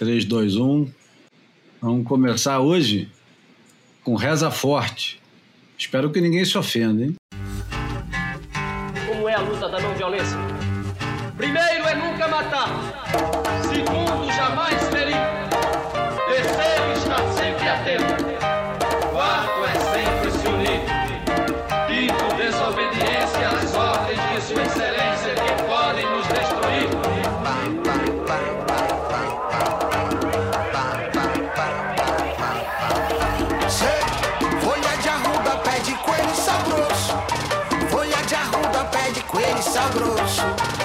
3, 2, 1. Vamos começar hoje com Reza Forte. Espero que ninguém se ofenda, hein? Coelho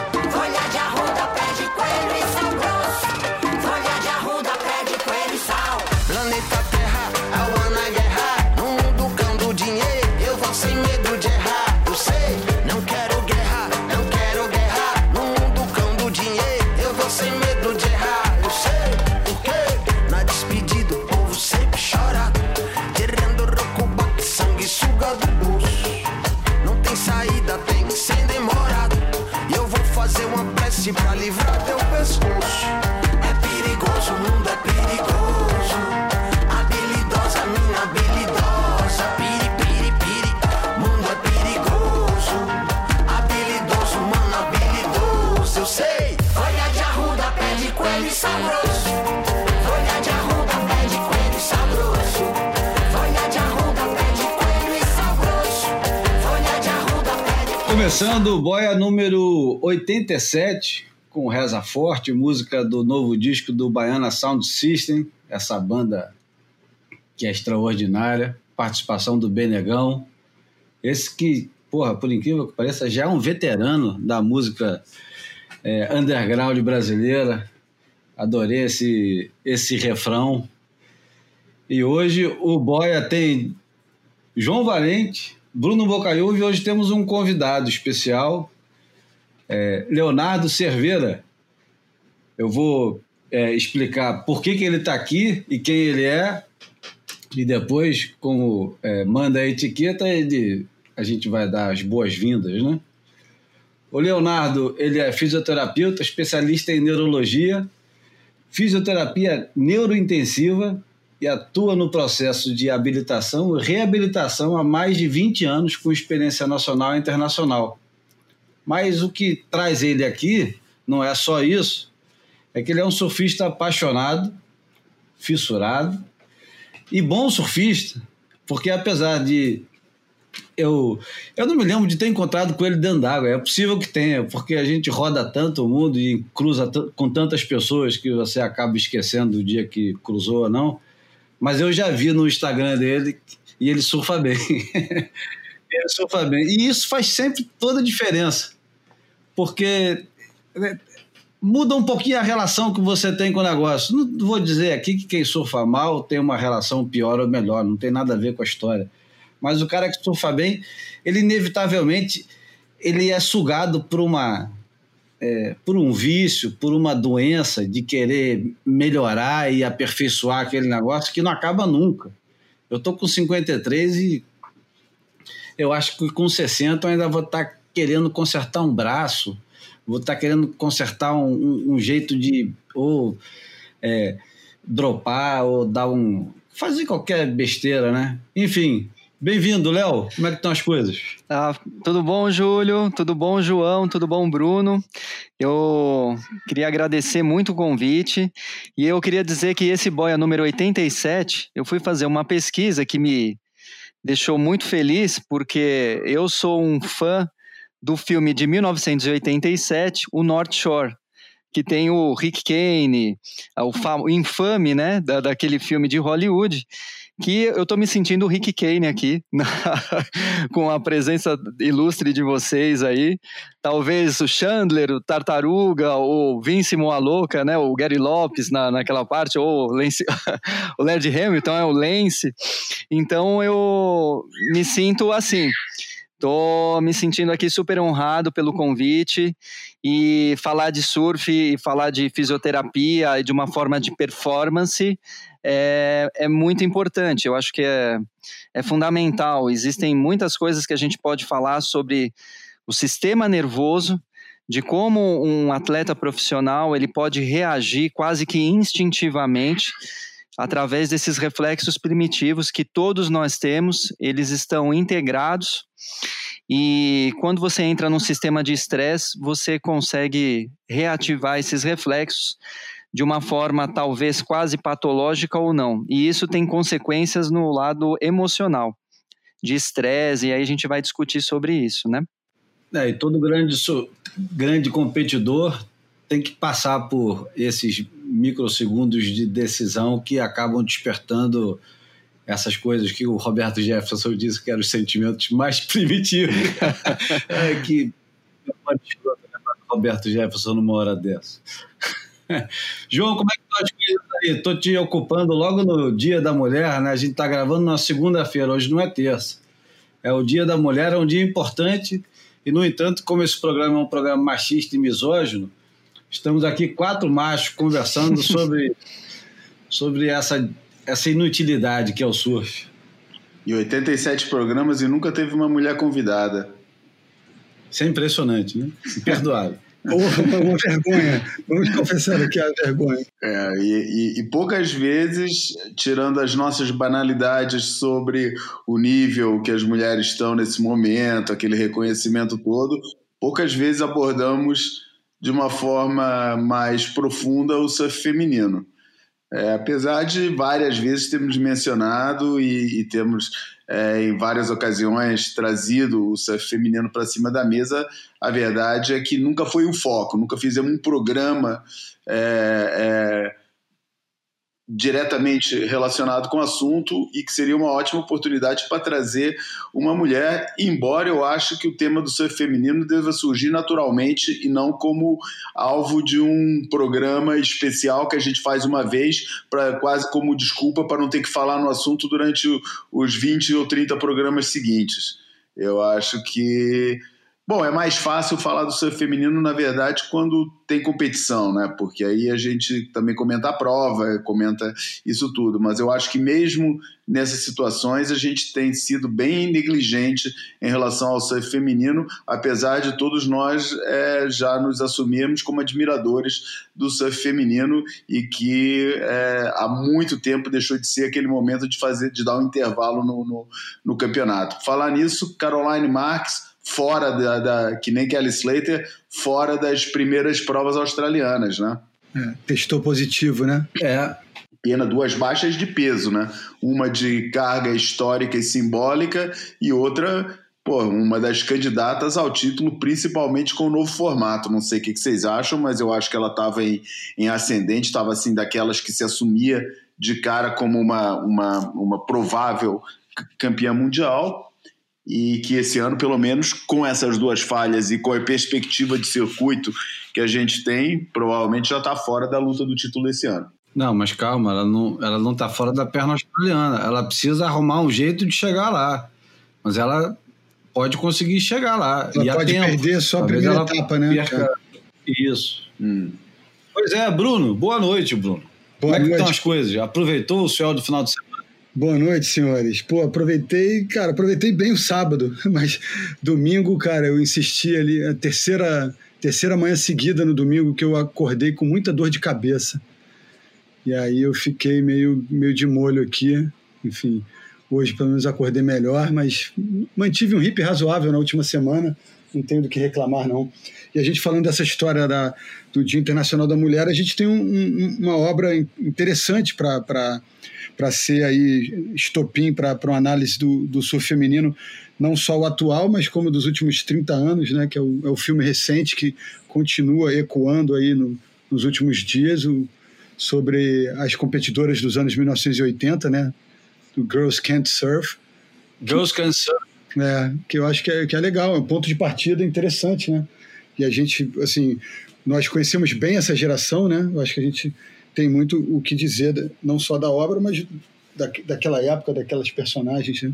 Começando o Boia número 87, com Reza Forte, música do novo disco do Baiana Sound System, essa banda que é extraordinária, participação do Benegão, esse que, porra, por incrível que pareça, já é um veterano da música é, underground brasileira, adorei esse, esse refrão. E hoje o Boia tem João Valente, Bruno Bocaiúva e hoje temos um convidado especial, é, Leonardo Cerveira. Eu vou é, explicar por que, que ele está aqui e quem ele é, e depois, como é, manda a etiqueta, ele, a gente vai dar as boas-vindas, né? O Leonardo, ele é fisioterapeuta, especialista em neurologia, fisioterapia neurointensiva e atua no processo de habilitação e reabilitação há mais de 20 anos com experiência nacional e internacional. Mas o que traz ele aqui não é só isso, é que ele é um surfista apaixonado, fissurado e bom surfista, porque apesar de eu, eu não me lembro de ter encontrado com ele dentro d'água. É possível que tenha, porque a gente roda tanto o mundo e cruza com tantas pessoas que você acaba esquecendo o dia que cruzou ou não. Mas eu já vi no Instagram dele e ele surfa bem. ele surfa bem. E isso faz sempre toda a diferença, porque né, muda um pouquinho a relação que você tem com o negócio. Não vou dizer aqui que quem surfa mal tem uma relação pior ou melhor, não tem nada a ver com a história mas o cara que surfa bem, ele inevitavelmente ele é sugado por uma é, por um vício, por uma doença de querer melhorar e aperfeiçoar aquele negócio que não acaba nunca. Eu tô com 53 e eu acho que com 60 eu ainda vou estar tá querendo consertar um braço, vou estar tá querendo consertar um, um, um, jeito de ou é, dropar ou dar um fazer qualquer besteira, né? Enfim, Bem-vindo, Léo. Como é que estão as coisas? Ah, tudo bom, Júlio? Tudo bom, João? Tudo bom, Bruno? Eu queria agradecer muito o convite e eu queria dizer que esse boia número 87, eu fui fazer uma pesquisa que me deixou muito feliz porque eu sou um fã do filme de 1987, O North Shore, que tem o Rick Kane, o, infame, né, da, daquele filme de Hollywood que eu estou me sentindo o Rick Kane aqui, na, com a presença ilustre de vocês aí. Talvez o Chandler, o Tartaruga, o Vince Moaloca, né, o Gary Lopes na, naquela parte, ou o, Lance, o Led Hamilton é o Lance. Então eu me sinto assim. Estou me sentindo aqui super honrado pelo convite e falar de surf e falar de fisioterapia e de uma forma de performance é, é muito importante. Eu acho que é, é fundamental. Existem muitas coisas que a gente pode falar sobre o sistema nervoso de como um atleta profissional ele pode reagir quase que instintivamente através desses reflexos primitivos que todos nós temos, eles estão integrados e quando você entra num sistema de estresse, você consegue reativar esses reflexos de uma forma talvez quase patológica ou não. E isso tem consequências no lado emocional, de estresse, e aí a gente vai discutir sobre isso, né? É, e todo grande, grande competidor tem que passar por esses microsegundos de decisão que acabam despertando essas coisas que o Roberto Jefferson disse que eram os sentimentos mais primitivos. é que Roberto Jefferson numa hora dessa. João, como é que estão as coisas aí? Estou te ocupando logo no Dia da Mulher, né? A gente está gravando na segunda-feira, hoje não é terça. É o Dia da Mulher, é um dia importante e, no entanto, como esse programa é um programa machista e misógino, estamos aqui quatro machos conversando sobre, sobre essa, essa inutilidade que é o surf. E 87 programas e nunca teve uma mulher convidada. Isso é impressionante, né? Imperdoável. Porra, uma, uma vergonha. Vamos confessar aqui a vergonha. É, e, e- e poucas vezes, tirando as nossas banalidades sobre o nível que as mulheres estão nesse momento, aquele reconhecimento todo, poucas vezes abordamos de uma forma mais profunda o surf feminino. É, apesar de várias vezes termos mencionado e, e temos é, em várias ocasiões trazido o surf feminino para cima da mesa, a verdade é que nunca foi o foco, nunca fizemos um programa é, é, diretamente relacionado com o assunto e que seria uma ótima oportunidade para trazer uma mulher, embora eu ache que o tema do surf feminino deva surgir naturalmente e não como alvo de um programa especial que a gente faz uma vez para quase como desculpa para não ter que falar no assunto durante os 20 ou 30 programas seguintes. Eu acho que Bom, é mais fácil falar do surf feminino, na verdade, quando tem competição, né? Porque aí a gente também comenta a prova, comenta isso tudo. Mas eu acho que mesmo nessas situações a gente tem sido bem negligente em relação ao surf feminino, apesar de todos nós é, já nos assumirmos como admiradores do surf feminino e que é, há muito tempo deixou de ser aquele momento de fazer, de dar um intervalo no, no, no campeonato. Falar nisso, Caroline Marks fora da, da, que nem Kelly Slater, fora das primeiras provas australianas, né? É, testou positivo, né? É, Pena duas baixas de peso, né? Uma de carga histórica e simbólica e outra, pô, uma das candidatas ao título, principalmente com o novo formato. Não sei o que vocês acham, mas eu acho que ela estava em, em ascendente, estava assim daquelas que se assumia de cara como uma, uma, uma provável campeã mundial e que esse ano, pelo menos com essas duas falhas e com a perspectiva de circuito que a gente tem, provavelmente já está fora da luta do título esse ano. Não, mas calma, ela não, ela não tá fora da perna australiana. Ela precisa arrumar um jeito de chegar lá. Mas ela pode conseguir chegar lá. Ela E pode tempo. perder só a primeira ela etapa, né? perca- Isso. Hum. Pois é, Bruno. Boa noite, Bruno. Como Boa é que estão noite. as coisas? Aproveitou o céu do final de semana? Boa noite, senhores. Pô, aproveitei, cara, aproveitei bem o sábado, mas domingo, cara, eu insisti ali, a terceira, terceira manhã seguida no domingo que eu acordei com muita dor de cabeça. E aí eu fiquei meio, meio de molho aqui. Enfim, hoje pelo menos acordei melhor, mas mantive um hip razoável na última semana, não tenho do que reclamar, não. E a gente falando dessa história da, do Dia Internacional da Mulher, a gente tem um- um- uma obra interessante para para ser aí estopim para uma análise do, do surf feminino, não só o atual, mas como dos últimos 30 anos, né, que é o, é o filme recente que continua ecoando aí no- nos últimos dias o, sobre as competidoras dos anos 1980, né, do Girls Can't Surf, Girls Can Surf. é, que eu acho que é, que é legal, é um ponto de partida interessante, né? E a gente, assim, nós conhecemos bem essa geração, né? Eu acho que a gente tem muito o que dizer, não só da obra, mas da, daquela época, daquelas personagens, né?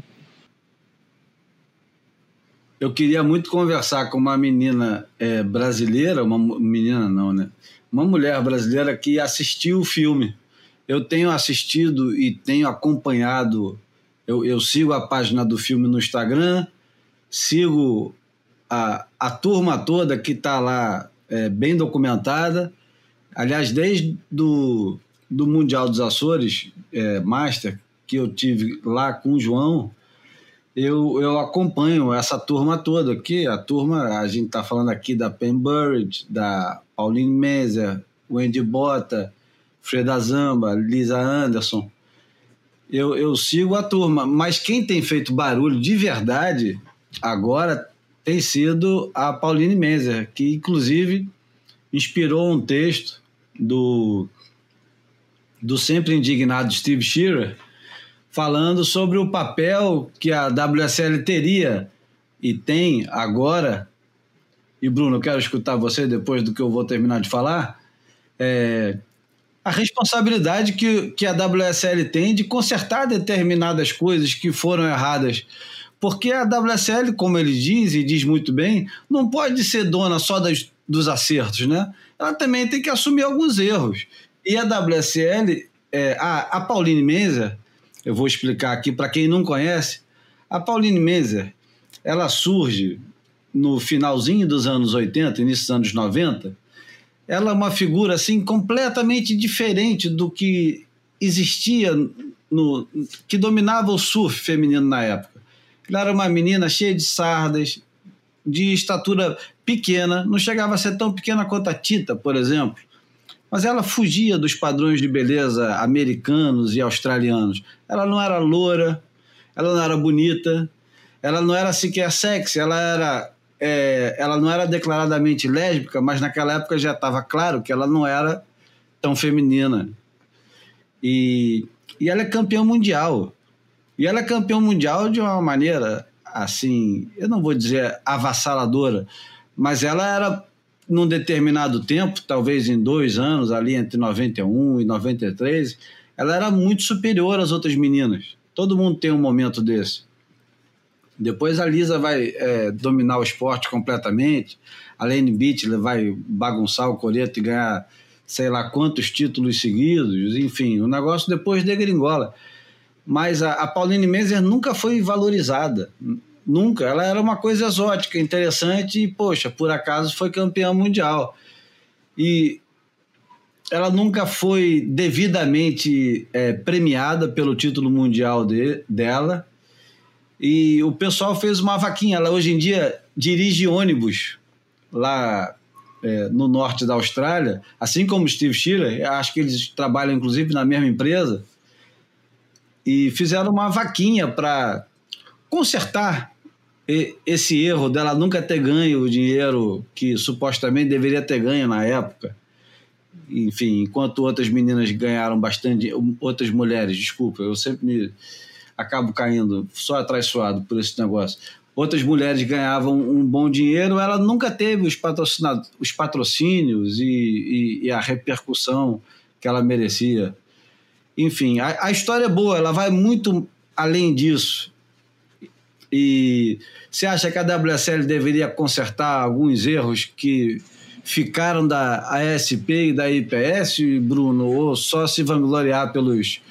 Eu queria muito conversar com uma menina é, brasileira, uma menina não, né? Uma mulher brasileira que assistiu o filme. Eu tenho assistido e tenho acompanhado. Eu, eu sigo a página do filme no Instagram, sigo a, a turma toda que está lá é, bem documentada. Aliás, desde do, do Mundial dos Açores, é, Master, que eu tive lá com o João, eu, eu acompanho essa turma toda aqui. A turma, a gente está falando aqui da Pen Burridge, da Pauline Meser, Wendy Bota, Freda Zamba, Lisa Anderson. Eu, eu sigo a turma, mas quem tem feito barulho de verdade agora tem sido a Pauline Meser, que inclusive inspirou um texto do, do sempre indignado Steve Shearer, falando sobre o papel que a WSL teria e tem agora. E Bruno, eu quero escutar você depois do que eu vou terminar de falar. É, a responsabilidade que, que a WSL tem de consertar determinadas coisas que foram erradas. Porque a WSL, como ele diz e diz muito bem, não pode ser dona só das, dos acertos, né? Ela também tem que assumir alguns erros. E a WSL, é, a, a Pauline Menzer, eu vou explicar aqui para quem não conhece, a Pauline Menzer, ela surge no finalzinho dos anos 80, início dos anos 90, ela é uma figura assim completamente diferente do que existia no que dominava o surf feminino na época. Ela era uma menina cheia de sardas, de estatura pequena, não chegava a ser tão pequena quanto a Tita, por exemplo. Mas ela fugia dos padrões de beleza americanos e australianos. Ela não era loura, ela não era bonita, ela não era sequer sexy, ela era é, ela não era declaradamente lésbica, mas naquela época já estava claro que ela não era tão feminina. E, e ela é campeã mundial. E ela é campeã mundial de uma maneira, assim, eu não vou dizer avassaladora, mas ela era, num determinado tempo, talvez em dois anos, ali entre 91 e 93, ela era muito superior às outras meninas. Todo mundo tem um momento desse. Depois a Lisa vai é, dominar o esporte completamente. A Lane Beatley vai bagunçar o coreto e ganhar sei lá quantos títulos seguidos. Enfim, o negócio depois degringola. Mas a, a Pauline Menzer nunca foi valorizada. Nunca. Ela era uma coisa exótica, interessante e, poxa, por acaso foi campeã mundial. E ela nunca foi devidamente é, premiada pelo título mundial de, dela e o pessoal fez uma vaquinha. Ela hoje em dia dirige ônibus lá é, no norte da Austrália, assim como Steve Schiller, acho que eles trabalham inclusive na mesma empresa, e fizeram uma vaquinha para consertar esse erro dela nunca ter ganho o dinheiro que supostamente deveria ter ganho na época. Enfim, enquanto outras meninas ganharam bastante, outras mulheres, desculpa, eu sempre me acabo caindo só atraiçoado por esse negócio. Outras mulheres ganhavam um bom dinheiro, ela nunca teve os, os patrocínios e, e, e, a repercussão que ela merecia. Enfim, a, a história é boa, ela vai muito além disso. E você acha que a WSL deveria consertar alguns erros que ficaram da ASP e da IPS, Bruno, ou só se vangloriar pelos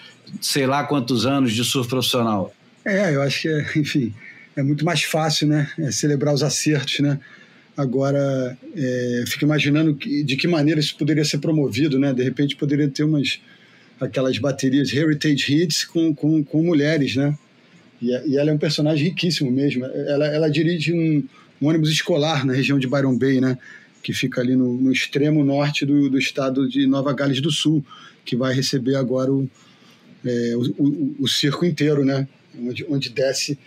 sei lá quantos anos de surf profissional. É, eu acho que, é, enfim, é muito mais fácil, né? É celebrar os acertos, né? Agora, é, fico imaginando que, de que maneira isso poderia ser promovido, né? De repente poderia ter umas aquelas baterias Heritage Hits com, com, com mulheres, né? E, e, ela é um personagem riquíssimo mesmo. Ela, ela dirige um, um, ônibus escolar na região de Byron Bay, né? Que fica ali no, no extremo norte do, do estado de Nova Gales do Sul, que vai receber agora o, é, o, o, o, circo inteiro, né? Onde, onde desce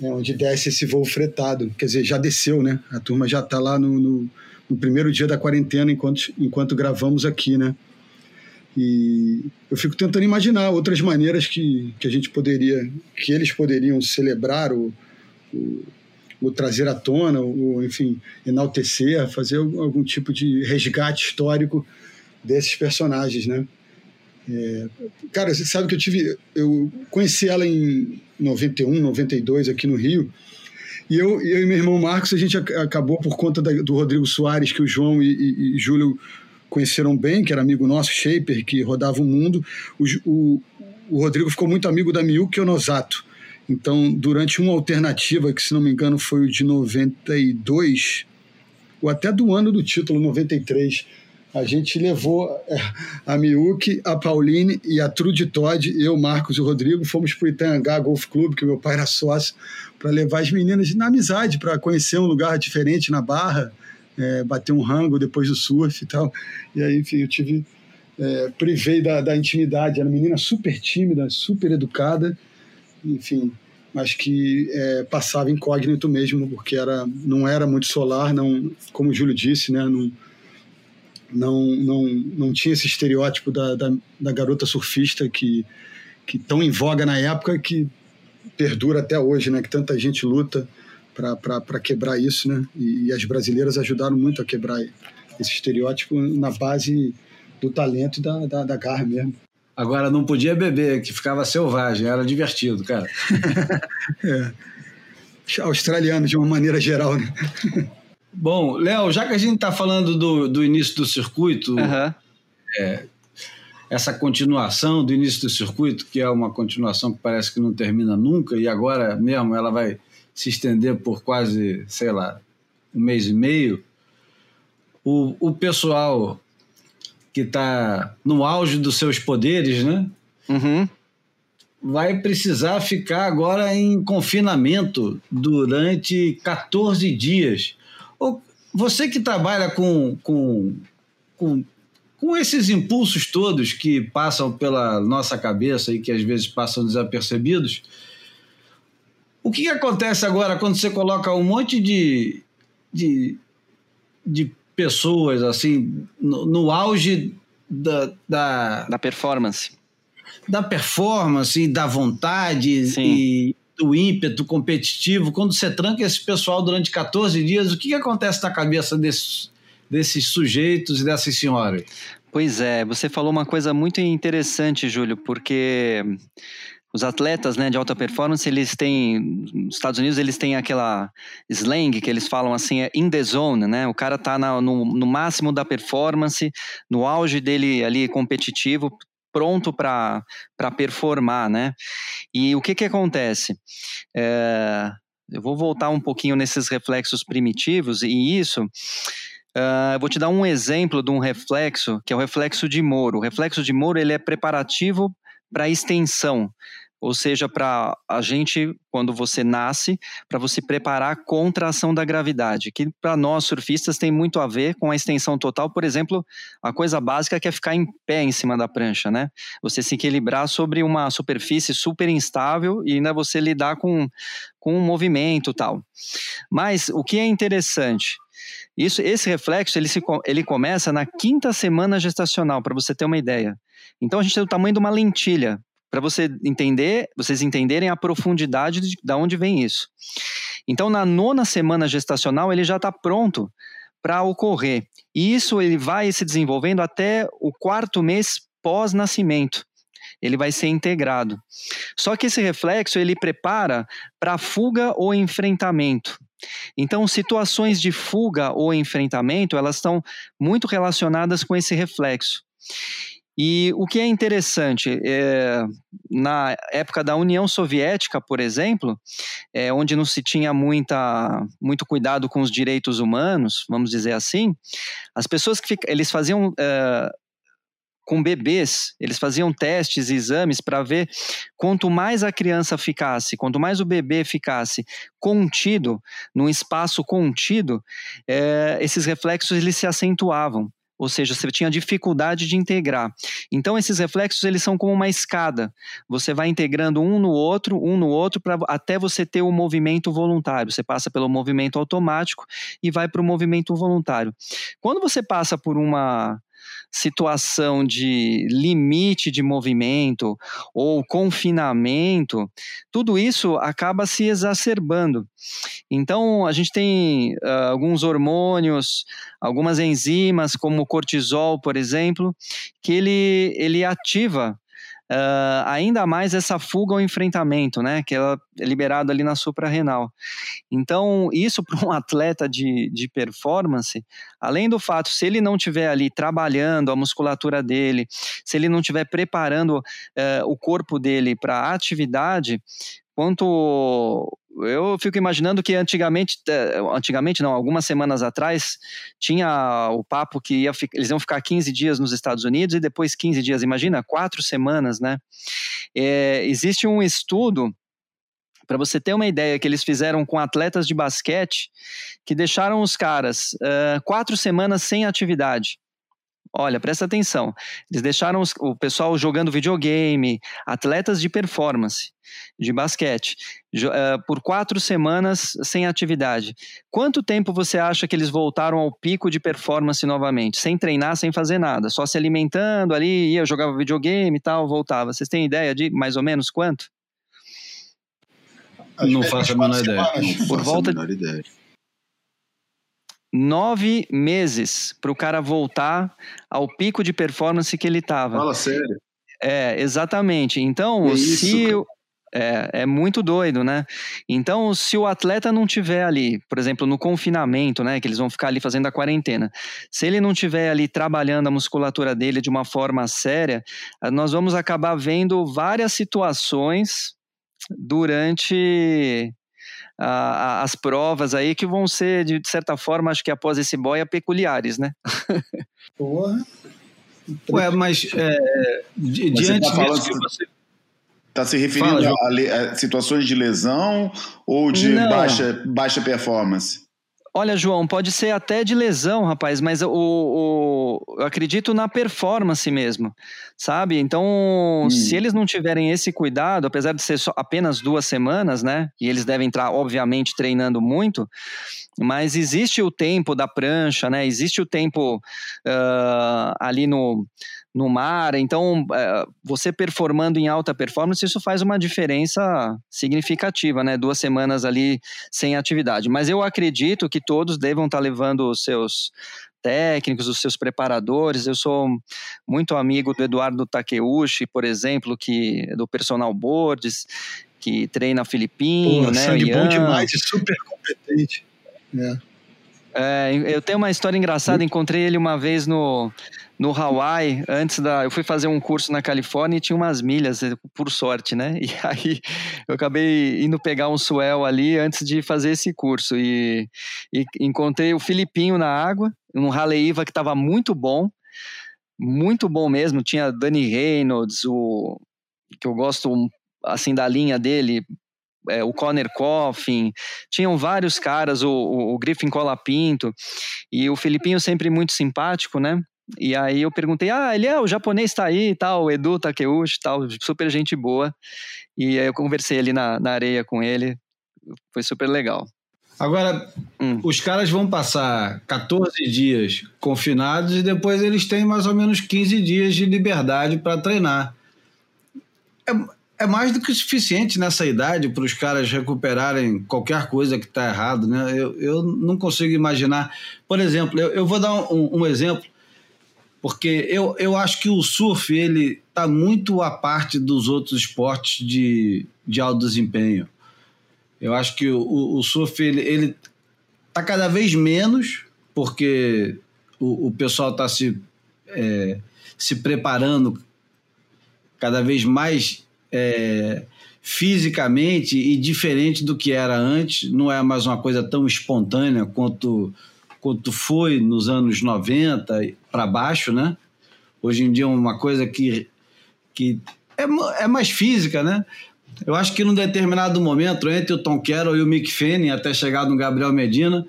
né? onde desce esse voo fretado. Quer dizer, já desceu, né? A turma já está lá no, no, no, primeiro dia da quarentena enquanto, enquanto gravamos aqui, né? E eu fico tentando imaginar outras maneiras que, que a gente poderia, que eles poderiam celebrar o, o, o trazer à tona, ou enfim, enaltecer, fazer algum tipo de resgate histórico desses personagens, né? É, cara, você sabe que eu tive. Eu conheci ela em 91, 92 aqui no Rio. E eu, eu e meu irmão Marcos, a gente acabou por conta da, do Rodrigo Soares, que o João e, e, e, Júlio conheceram bem, que era amigo nosso, Shaper, que rodava o mundo. O, o, o Rodrigo ficou muito amigo da Miyuki Onosato. Então, durante uma alternativa, que se não me engano foi o de 92, ou até do ano do título, 93, a gente levou a Miuki, a Pauline e a Trude Todd, eu, Marcos e o Rodrigo, fomos para o Itangá Golf Club, que meu pai era sócio, para levar as meninas na amizade, para conhecer um lugar diferente na Barra, é, bater um rango depois do surf e tal. E aí, enfim, eu tive. É, privei da, da intimidade. Era uma menina super tímida, super educada, enfim, mas que é, passava incógnito mesmo, porque era, não era muito solar, não, como o Júlio disse, né, não, não, não, não tinha esse estereótipo da, da, da garota surfista que, que tão em voga na época que perdura até hoje, né, que tanta gente luta para quebrar isso, né? E, e, as brasileiras ajudaram muito a quebrar esse estereótipo na base do talento e da, da, da garra mesmo. Agora não podia beber, que ficava selvagem, era divertido, cara. é. Australiano, de uma maneira geral, né? Bom, Léo, já que a gente está falando do, do início do circuito, Aham. é, essa continuação do início do circuito, que é uma continuação que parece que não termina nunca, e agora mesmo ela vai se estender por quase, sei lá, um mês e meio, o, o pessoal que está no auge dos seus poderes, né? Uhum. vai precisar ficar agora em confinamento durante 14 dias. Ô, Você que trabalha com, com, com, com esses impulsos todos que passam pela nossa cabeça e que às vezes passam desapercebidos, o que, que acontece agora quando você coloca um monte de, de, de pessoas assim no, no auge da, da, Da performance. da performance e da vontade Sim. e do ímpeto competitivo, quando você tranca esse pessoal durante 14 dias, o que, que acontece na cabeça desses, desses sujeitos e dessas senhoras? Pois é, você falou uma coisa muito interessante, Júlio, porque os atletas né, de alta performance, eles têm, nos Estados Unidos, eles têm aquela slang que eles falam assim, é in the zone, né? O cara tá na- no, no máximo da performance, no auge dele ali competitivo, pronto para performar, né? E o que que acontece? É, eu vou voltar um pouquinho nesses reflexos primitivos e isso ah, eu vou te dar um exemplo de um reflexo, que é o reflexo de Moro. O reflexo de Moro ele é preparativo para extensão, ou seja, para a gente, quando você nasce, para você preparar contra a ação da gravidade, que para nós surfistas tem muito a ver com a extensão total, por exemplo, a coisa básica que é ficar em pé em cima da prancha, né? Você se equilibrar sobre uma superfície super instável e ainda você lidar com, com um movimento tal. Mas o que é interessante, isso, esse reflexo ele, se, ele começa na quinta semana gestacional, para você ter uma ideia. Então a gente tem o tamanho de uma lentilha, para você entender, vocês entenderem a profundidade de, de onde vem isso. Então na nona semana gestacional ele já está pronto para ocorrer. E isso ele vai se desenvolvendo até o quarto mês pós-nascimento. Ele vai ser integrado. Só que esse reflexo ele prepara para fuga ou enfrentamento. Então, situações de fuga ou enfrentamento, elas estão muito relacionadas com esse reflexo. E o que é interessante, é, na época da União Soviética, por exemplo, é, onde não se tinha muita, muito cuidado com os direitos humanos, vamos dizer assim, as pessoas que fica- eles faziam é, com bebês, eles faziam testes e exames para ver quanto mais a criança ficasse, quanto mais o bebê ficasse contido, num espaço contido, eh, esses reflexos eles se acentuavam. Ou seja, você tinha dificuldade de integrar. Então, esses reflexos eles são como uma escada. Você vai integrando um no outro, um no outro, pra, até você ter o movimento voluntário. Você passa pelo movimento automático e vai para o movimento voluntário. Quando você passa por uma situação de limite de movimento ou confinamento, tudo isso acaba se exacerbando. Então, a gente tem ah, alguns hormônios, algumas enzimas, como o cortisol, por exemplo, que ele, ele ativa ah, ainda mais essa fuga ao enfrentamento, né? Que ela é liberado ali na suprarrenal. Então, isso para um atleta de, de performance, além do fato, se ele não estiver ali trabalhando a musculatura dele, se ele não estiver preparando eh, o corpo dele para a atividade, quanto eu fico imaginando que antigamente, eh, antigamente não, algumas semanas atrás, tinha o papo que ia, eles iam ficar 15 dias nos Estados Unidos e depois 15 dias, imagina, quatro semanas, né? É, existe um estudo, para você ter uma ideia, que eles fizeram com atletas de basquete, que deixaram os caras eh, quatro semanas sem atividade. Olha, presta atenção. Eles deixaram os- o pessoal jogando videogame, atletas de performance, de basquete, jo- eh, por quatro semanas sem atividade. Quanto tempo você acha que eles voltaram ao pico de performance novamente? Sem treinar, sem fazer nada, só se alimentando ali, ia, jogava videogame e tal, voltava. Vocês têm ideia de mais ou menos quanto? Não faço a menor ideia. Por faço volta- a menor ideia. Nove meses para o cara voltar ao pico de performance que ele estava. Fala sério. É, exatamente. Então, Que isso, se. cara? É, é muito doido, né? Então, se o atleta não tiver ali, por exemplo, no confinamento, né, que eles vão ficar ali fazendo a quarentena, se ele não tiver ali trabalhando a musculatura dele de uma forma séria, ah, nós vamos acabar vendo várias situações durante ah, as provas aí que vão ser, de certa forma, acho que após esse boia, peculiares, né? Porra. Ué, mas é, di- Mas diante tá disso que que- você Está se referindo Fala, a, le- a situações de lesão ou de Não. baixa, baixa performance? Olha, João, pode ser até de lesão, rapaz, mas o, o- eu acredito na performance mesmo, sabe? Então, se eles não tiverem esse cuidado, apesar de ser só apenas duas semanas, né? E eles devem entrar, obviamente, treinando muito, mas existe o tempo da prancha, né? Existe o tempo ah, ali no, no mar. Então, eh, você performando em alta performance, isso faz uma diferença significativa, né? Duas semanas ali sem atividade. Mas eu acredito que todos devam estar levando os seus técnicos, os seus preparadores. Eu sou muito amigo do Eduardo Takeuchi, por exemplo, que é do Personal Boards, que treina Filipinho, Pô, né? sangue bom Ian. demais e super competente. É. É, eu tenho uma história engraçada, encontrei ele uma vez no, no Hawaii, antes da. Eu fui fazer um curso na Califórnia e tinha umas milhas, eh, por sorte, né? E aí eu acabei indo pegar um swell ali antes de fazer esse curso. E, e encontrei o Filipinho na água, um Haleiva que estava muito bom, muito bom mesmo. Tinha Danny Reynolds, o que eu gosto assim da linha dele, é, o Conner Coffin, tinham vários caras, o, o, o Griffin Colapinto, e o Filipinho sempre muito simpático, né? E aí eu perguntei, ah, ele é, o japonês tá aí e tal, o Edu Takeuchi tal, super gente boa. E aí eu conversei ali na, na areia com ele, foi super legal. Agora, Hum. os caras vão passar 14 dias confinados e depois eles têm mais ou menos 15 dias de liberdade para treinar. É, é mais do que o suficiente nessa idade para os caras recuperarem qualquer coisa que está errado, né? Eu, eu não consigo imaginar. Por exemplo, eu, eu vou dar um, um exemplo, porque eu, eu acho que o surf ele está muito à parte dos outros esportes de, de alto desempenho. Eu acho que o, o surf ele, ele tá cada vez menos, porque o, o pessoal está se, é, se preparando cada vez mais é, fisicamente e diferente do que era antes. Não é mais uma coisa tão espontânea quanto, quanto foi nos anos 90 para baixo, né? Hoje em dia é uma coisa que, que é, é mais física, né? Eu acho que num determinado momento, entre o Tom Carroll e o Mick Fanning, até chegar no Gabriel Medina,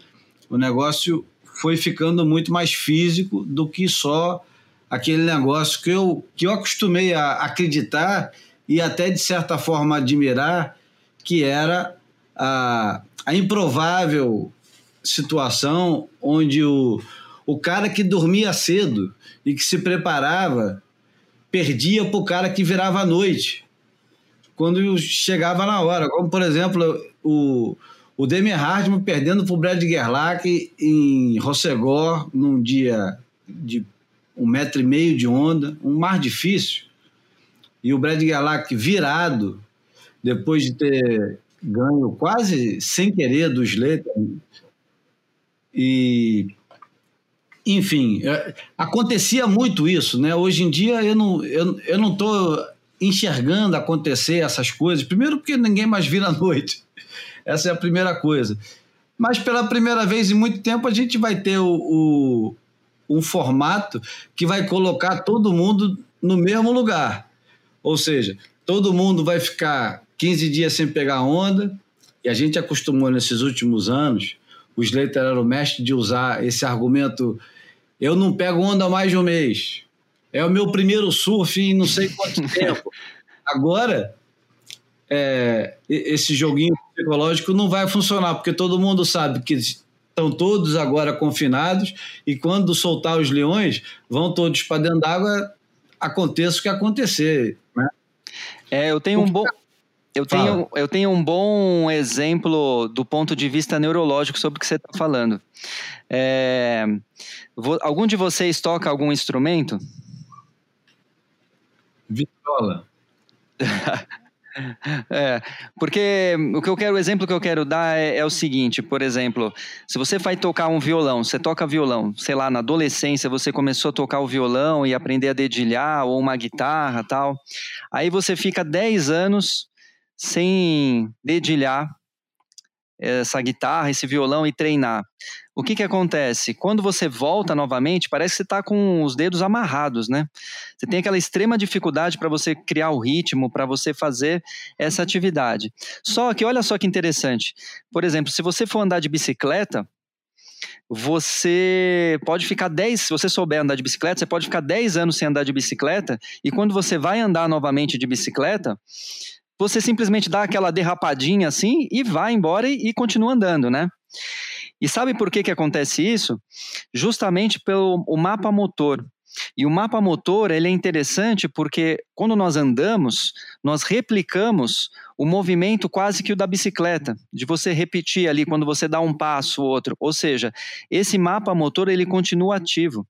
o negócio foi ficando muito mais físico do que só aquele negócio que eu, que eu acostumei a acreditar e até, de certa forma, admirar, que era a, a improvável situação onde o, o cara que dormia cedo e que se preparava perdia para o cara que virava à noite quando chegava na hora. Como, por exemplo, o, o Demi perdendo para o Brad Gerlach em Rossegor, num dia de um metro e meio de onda, um mar difícil. E o Brad Gerlach virado, depois de ter ganho quase sem querer do Slater. E, enfim, acontecia muito isso, né? Hoje em dia eu não, eu, eu não tô enxergando acontecer essas coisas. Primeiro, porque ninguém mais vira à noite. Essa é a primeira coisa. Mas pela primeira vez em muito tempo, a gente vai ter o, o um formato que vai colocar todo mundo no mesmo lugar. Ou seja, todo mundo vai ficar 15 dias sem pegar onda, e a gente acostumou nesses últimos anos, o Slater era o mestre de usar esse argumento: eu não pego onda mais de um mês. É o meu primeiro surf em não sei quanto tempo. Agora, é, esse joguinho psicológico não vai funcionar, porque todo mundo sabe que estão todos agora confinados e quando soltar os leões, vão todos para dentro d'água, aconteça o que acontecer. Né? É, eu tenho um bom. Eu tenho, eu tenho um bom exemplo do ponto de vista neurológico sobre o que você está falando. É, algum de vocês toca algum instrumento? Viola. É, porque o que eu quero, o exemplo que eu quero dar é, é, o seguinte, por exemplo, se você vai tocar um violão, você toca violão, sei lá, na adolescência você começou a tocar o violão e aprender a dedilhar ou uma guitarra, tal. Aí você fica 10 anos sem dedilhar essa guitarra, esse violão e treinar. O que que acontece? Quando você volta novamente, parece que você está com os dedos amarrados, né? Você tem aquela extrema dificuldade para você criar o ritmo, para você fazer essa atividade. Só que olha só que interessante. Por exemplo, se você for andar de bicicleta, você pode ficar 10, se você souber andar de bicicleta, você pode ficar 10 anos sem andar de bicicleta, e quando você vai andar novamente de bicicleta, você simplesmente dá aquela derrapadinha assim e vai embora e, e continua andando, né? E sabe por que, que acontece isso? Justamente pelo o mapa motor. E o mapa motor ele é interessante porque quando nós andamos, nós replicamos o movimento quase que o da bicicleta, de você repetir ali quando você dá um passo, outro. Ou seja, esse mapa motor ele continua ativo.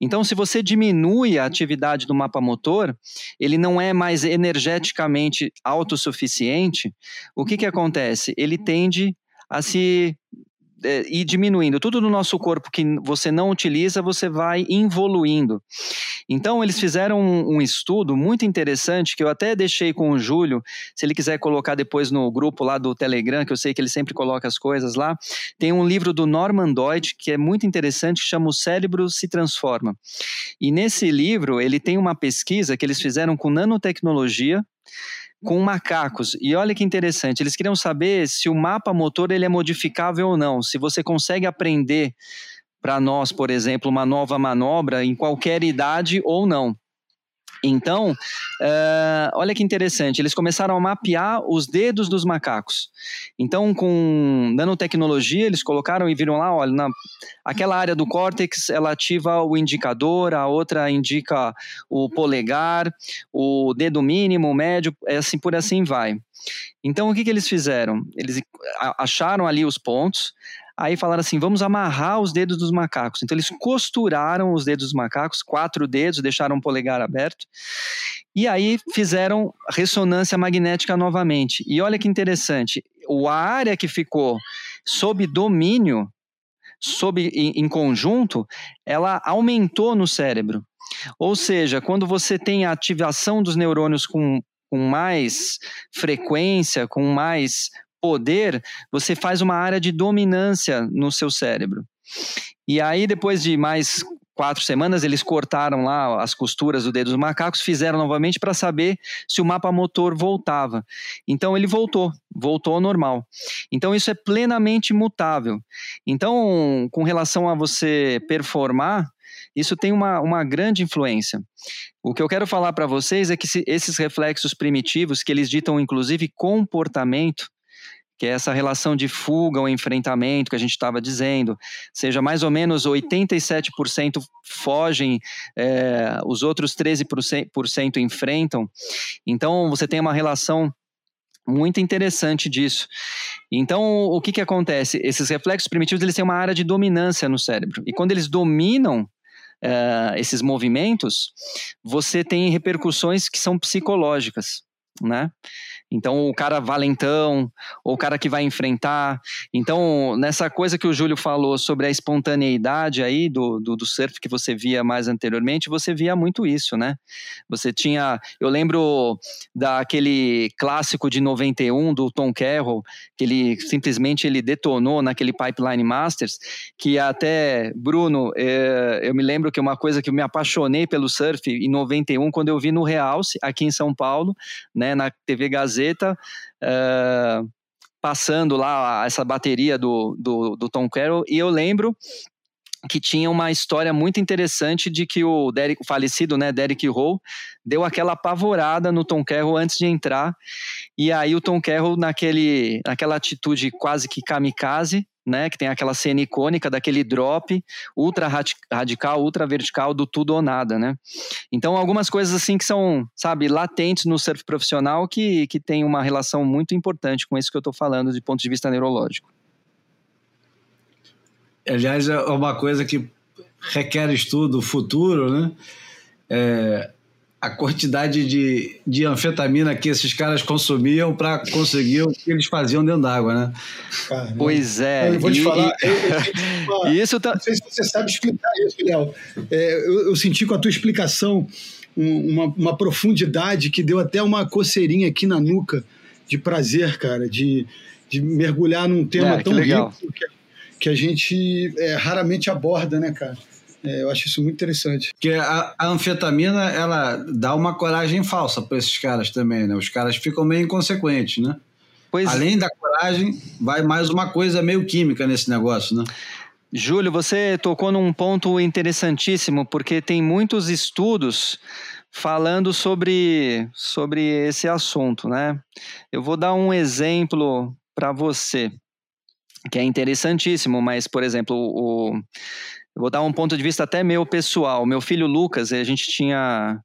Então, se você diminui a atividade do mapa motor, ele não é mais energeticamente autossuficiente. O que, que acontece? Ele tende a se é, ir diminuindo. Tudo no nosso corpo que você não utiliza, você vai evoluindo. Então, eles fizeram um, um, estudo muito interessante que eu até deixei com o Júlio, se ele quiser colocar depois no grupo lá do Telegram, que eu sei que ele sempre coloca as coisas lá. Tem um livro do Norman Deutsch que é muito interessante, que chama O Cérebro se Transforma. E nesse livro, ele tem uma pesquisa que eles fizeram com nanotecnologia com macacos. E olha que interessante, eles queriam saber se o mapa motor ele é modificável ou não, se você consegue aprender para nós, por exemplo, uma nova manobra em qualquer idade ou não. Então, uh, olha que interessante, eles começaram a mapear os dedos dos macacos. Então, com nanotecnologia, eles colocaram e viram lá, olha, na, aquela área do córtex, ela ativa o indicador, a outra indica o polegar, o dedo mínimo, o médio, é assim por assim vai. Então, o que, que eles fizeram? Eles acharam ali os pontos, Aí falaram assim: vamos amarrar os dedos dos macacos. Então eles costuraram os dedos dos macacos, quatro dedos, deixaram o polegar aberto. E aí fizeram ressonância magnética novamente. E olha que interessante: a área que ficou sob domínio, sob em, em conjunto, ela aumentou no cérebro. Ou seja, quando você tem a ativação dos neurônios com, com mais frequência, com mais poder, você faz uma área de dominância no seu cérebro. E aí, depois de mais quatro semanas, eles cortaram lá as costuras do dedo dos macacos, fizeram novamente para saber se o mapa motor voltava. Então ele voltou, voltou ao normal. Então isso é plenamente mutável. Então, com relação a você performar, isso tem uma, uma grande influência. O que eu quero falar para vocês é que se, esses reflexos primitivos, que eles ditam inclusive comportamento, que é essa relação de fuga ou enfrentamento que a gente estava dizendo, seja mais ou menos 87% fogem, é, os outros 13% enfrentam. Então você tem uma relação muito interessante disso. Então, o que, que acontece? Esses reflexos primitivos eles têm uma área de dominância no cérebro. E quando eles dominam uh, esses movimentos, você tem repercussões que são psicológicas. né? Então, o cara valentão, ou o cara que vai enfrentar. Então, nessa coisa que o Júlio falou sobre a espontaneidade aí do, do, do, surf que você via mais anteriormente, você via muito isso, né? Você tinha. Eu lembro daquele clássico de 91 do Tom Carroll, que ele simplesmente ele detonou naquele Pipeline Masters, que até, Bruno, é, eu me lembro que uma coisa que eu me apaixonei pelo surf em 91, quando eu vi no Realce, aqui em São Paulo, né, na TV Gazeta Gazeta, uh, passando lá essa bateria do, do, do Tom Carroll, e eu lembro que tinha uma história muito interessante de que o, Derek, o falecido, né, Derek Rowe, deu aquela apavorada no Tom Carroll antes de entrar, e aí o Tom Carroll, naquele, naquela atitude quase que kamikaze, né, que tem aquela cena icônica daquele drop ultra radical, ultra vertical do tudo ou nada, né? Então algumas coisas assim que são, sabe, latentes no surf profissional que, que tem uma relação muito importante com isso que eu estou falando de ponto de vista neurológico. Aliás, é uma coisa que requer estudo futuro, né? É, a quantidade de, de anfetamina que esses caras consumiam para conseguir o que eles faziam dentro d'água, né? Caramba. Pois é. Eu vou te e, falar. E, eu, eu uma, isso tá... Não sei se você sabe explicar isso, Léo. É, eu, eu, senti com a tua explicação uma, uma profundidade que deu até uma coceirinha aqui na nuca de prazer, cara, de, de mergulhar num tema é, tão que rico que, que a gente é, raramente aborda, né, cara? É, eu acho isso muito interessante. Porque a, a, anfetamina, ela dá uma coragem falsa para esses caras também, né? Os caras ficam meio inconsequentes, né? Pois Além da coragem, vai mais uma coisa meio química nesse negócio, né? Júlio, você tocou num ponto interessantíssimo, porque tem muitos estudos falando sobre, sobre esse assunto, né? Eu vou dar um exemplo para você, que é interessantíssimo, mas, por exemplo, o, eu vou dar um ponto de vista até meu pessoal. Meu filho Lucas, a gente tinha.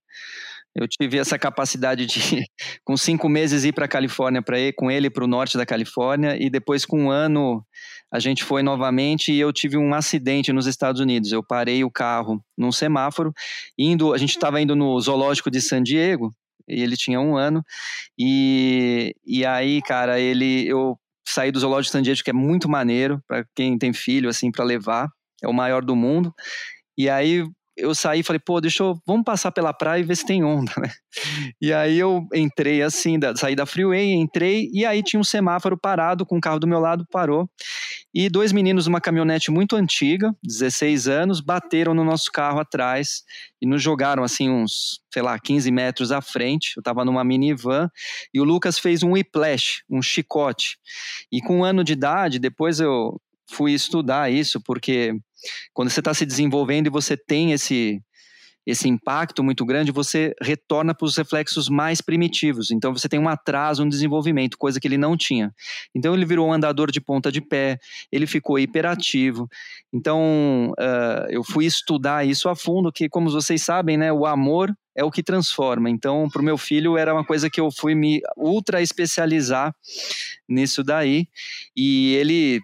Eu tive essa capacidade de, com cinco meses, ir para a Califórnia para ir com ele para o norte da Califórnia, e depois, com um ano, a gente foi novamente e eu tive um acidente nos Estados Unidos. Eu parei o carro num semáforo, indo, a gente estava indo no zoológico de San Diego, e ele tinha um ano, e, e aí, cara, ele, eu saí do zoológico de San Diego, que é muito maneiro para quem tem filho, assim, para levar é o maior do mundo. E aí eu saí e falei, pô, deixa eu, vamos passar pela praia e ver se tem onda, né? E aí eu entrei assim, da, saí da freeway, entrei e aí tinha um semáforo parado com o carro do meu lado, parou. E dois meninos numa caminhonete muito antiga, 16 anos, bateram no nosso carro atrás e nos jogaram assim uns, sei lá, 15 metros à frente. Eu tava numa minivan e o Lucas fez um whiplash, um chicote. E com um ano de idade, depois eu fui estudar isso, porque quando você está se desenvolvendo e você tem esse, esse impacto muito grande, você retorna para os reflexos mais primitivos. Então você tem um atraso no desenvolvimento, coisa que ele não tinha. Então ele virou um andador de ponta de pé, ele ficou hiperativo. Então uh, eu fui estudar isso a fundo, que como vocês sabem, né, o amor é o que transforma. Então para o meu filho era uma coisa que eu fui me ultra especializar nisso daí. E ele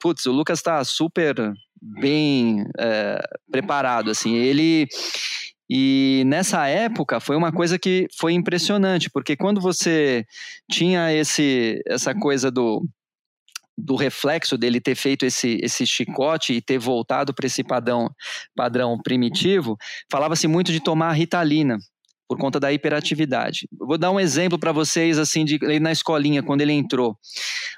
putz, o Lucas está super bem é, preparado, assim, ele e nessa época foi uma coisa que foi impressionante, porque quando você tinha esse essa coisa do do reflexo dele ter feito esse, esse chicote e ter voltado para esse padrão, padrão primitivo, falava-se muito de tomar ritalina por conta da hiperatividade. Vou dar um exemplo para vocês assim de na escolinha quando ele entrou.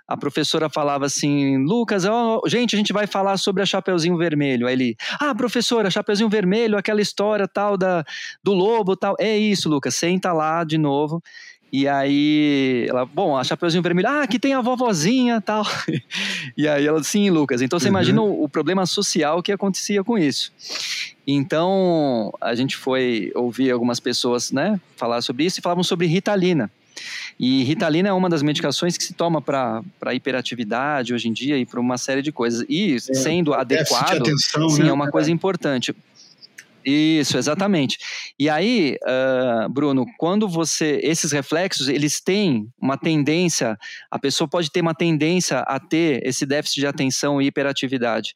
A professora falava assim: "Lucas, ó, gente, a gente vai falar sobre a Chapeuzinho Vermelho". Aí ele: "Ah, professora, Chapeuzinho Vermelho, aquela história tal da do lobo, tal". É isso, Lucas, senta lá de novo. E aí, ela, bom, a Chapeuzinho Vermelho, ah, aqui tem a vovozinha tal. e aí ela, sim, Lucas. Então você uhum. imagina o, o, problema social que acontecia com isso. Então a gente foi ouvir algumas pessoas, né, falar sobre isso e falavam sobre Ritalina. E Ritalina é uma das medicações que se toma para hiperatividade hoje em dia e para uma série de coisas. E é, sendo adequado, atenção, sim, né? é uma coisa importante. Isso, exatamente. E aí, uh, Bruno, quando você. Esses reflexos, eles têm uma tendência, a pessoa pode ter uma tendência a ter esse déficit de atenção e hiperatividade.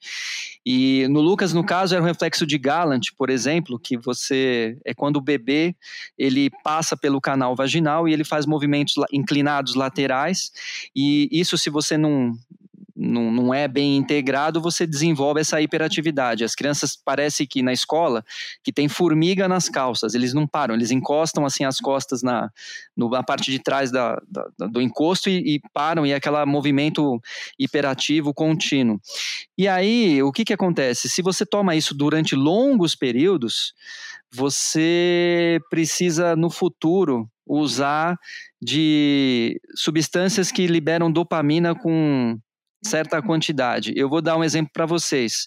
E no Lucas, no caso, era um reflexo de Gallant, por exemplo, que você. É quando o bebê ele passa pelo canal vaginal e ele faz movimentos inclinados laterais, e isso, se você não, não, não é bem integrado, você desenvolve essa hiperatividade. As crianças parece que na escola que tem formiga nas calças, eles não param, eles encostam assim as costas na, no, na parte de trás da, da do encosto e, e, param, e é aquele movimento hiperativo contínuo. E aí, o que, que acontece? Se você toma isso durante longos períodos, você precisa no futuro usar de substâncias que liberam dopamina com certa quantidade. Eu vou dar um exemplo para vocês.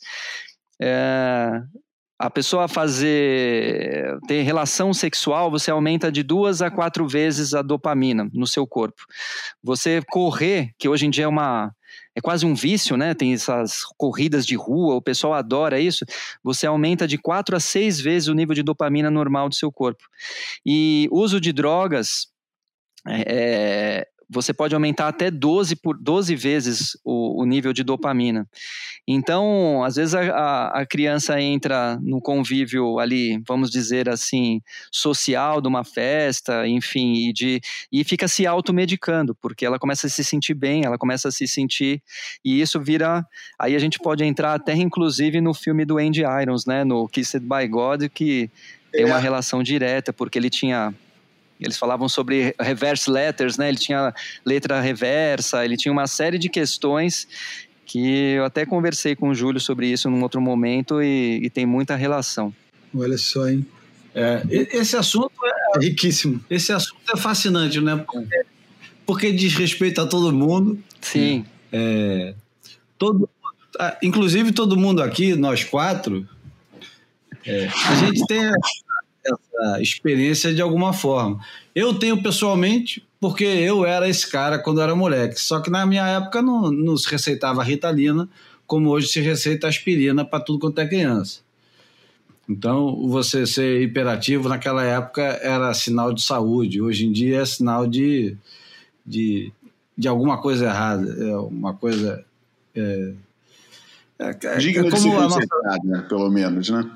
É, a pessoa fazer ter relação sexual, você aumenta de duas a quatro vezes a dopamina no seu corpo. Você correr, que hoje em dia é uma é quase um vício, né? Tem essas corridas de rua, o pessoal adora isso. Você aumenta de quatro a seis vezes o nível de dopamina normal do seu corpo. E uso de drogas é, você pode aumentar até 12, por, 12 vezes o, o nível de dopamina. Então, às vezes a, a, criança entra no convívio ali, vamos dizer assim, social de uma festa, enfim, e, de, e fica se automedicando, porque ela começa a se sentir bem, ela começa a se sentir, e isso vira. Aí a gente pode entrar até inclusive no filme do Andy Irons, né, no Kissed by God, que tem uma é. relação direta, porque ele tinha eles falavam sobre reverse letters, né? Ele tinha letra reversa, ele tinha uma série de questões que eu até conversei com o Júlio sobre isso num outro momento e, e tem muita relação. Olha só, hein? É, esse assunto é, é, riquíssimo. Esse assunto é fascinante, né? Porque, porque diz respeito a todo mundo. Sim. É, todo, inclusive todo mundo aqui, nós quatro, é, a gente tem essa experiência de alguma forma. Eu tenho pessoalmente, porque eu era esse cara quando era moleque. Só que na minha época não, não se receitava ritalina, como hoje se receita aspirina para tudo quanto é criança. Então, você ser hiperativo naquela época era sinal de saúde, hoje em dia é sinal de, de, de alguma coisa errada, é uma coisa. É, é, é, de ser a nossa... Né, pelo menos, né?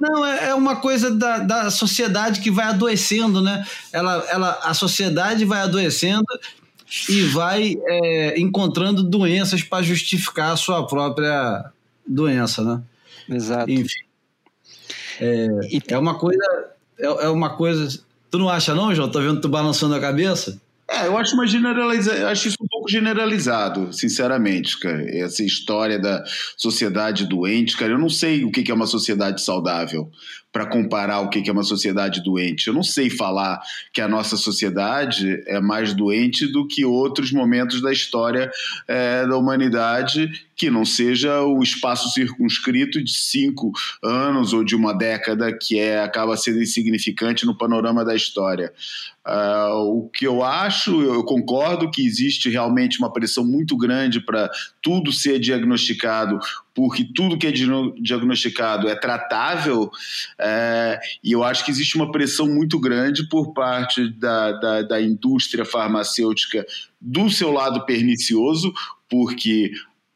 Não, é, é uma coisa da, da sociedade que vai adoecendo, né? Ela, ela, a sociedade vai adoecendo e vai é, encontrando doenças para justificar a sua própria doença, né? Exato. Enfim. É, é uma coisa. É, é uma coisa. Tu não acha, não, João? Tô vendo tu balançando a cabeça? É, eu acho uma generaliza... acho isso um pouco generalizado, sinceramente, cara. Essa história da sociedade doente, cara, eu não sei o que é uma sociedade saudável para comparar o que é uma sociedade doente. Eu não sei falar que a nossa sociedade é mais doente do que outros momentos da história é, da humanidade que não seja o espaço circunscrito de cinco anos ou de uma década que é acaba sendo insignificante no panorama da história. Uh, o que eu acho, eu concordo que existe realmente uma pressão muito grande para tudo ser diagnosticado porque tudo que é diagnosticado é tratável, é, e eu acho que existe uma pressão muito grande por parte da, da, da indústria farmacêutica do seu lado pernicioso, porque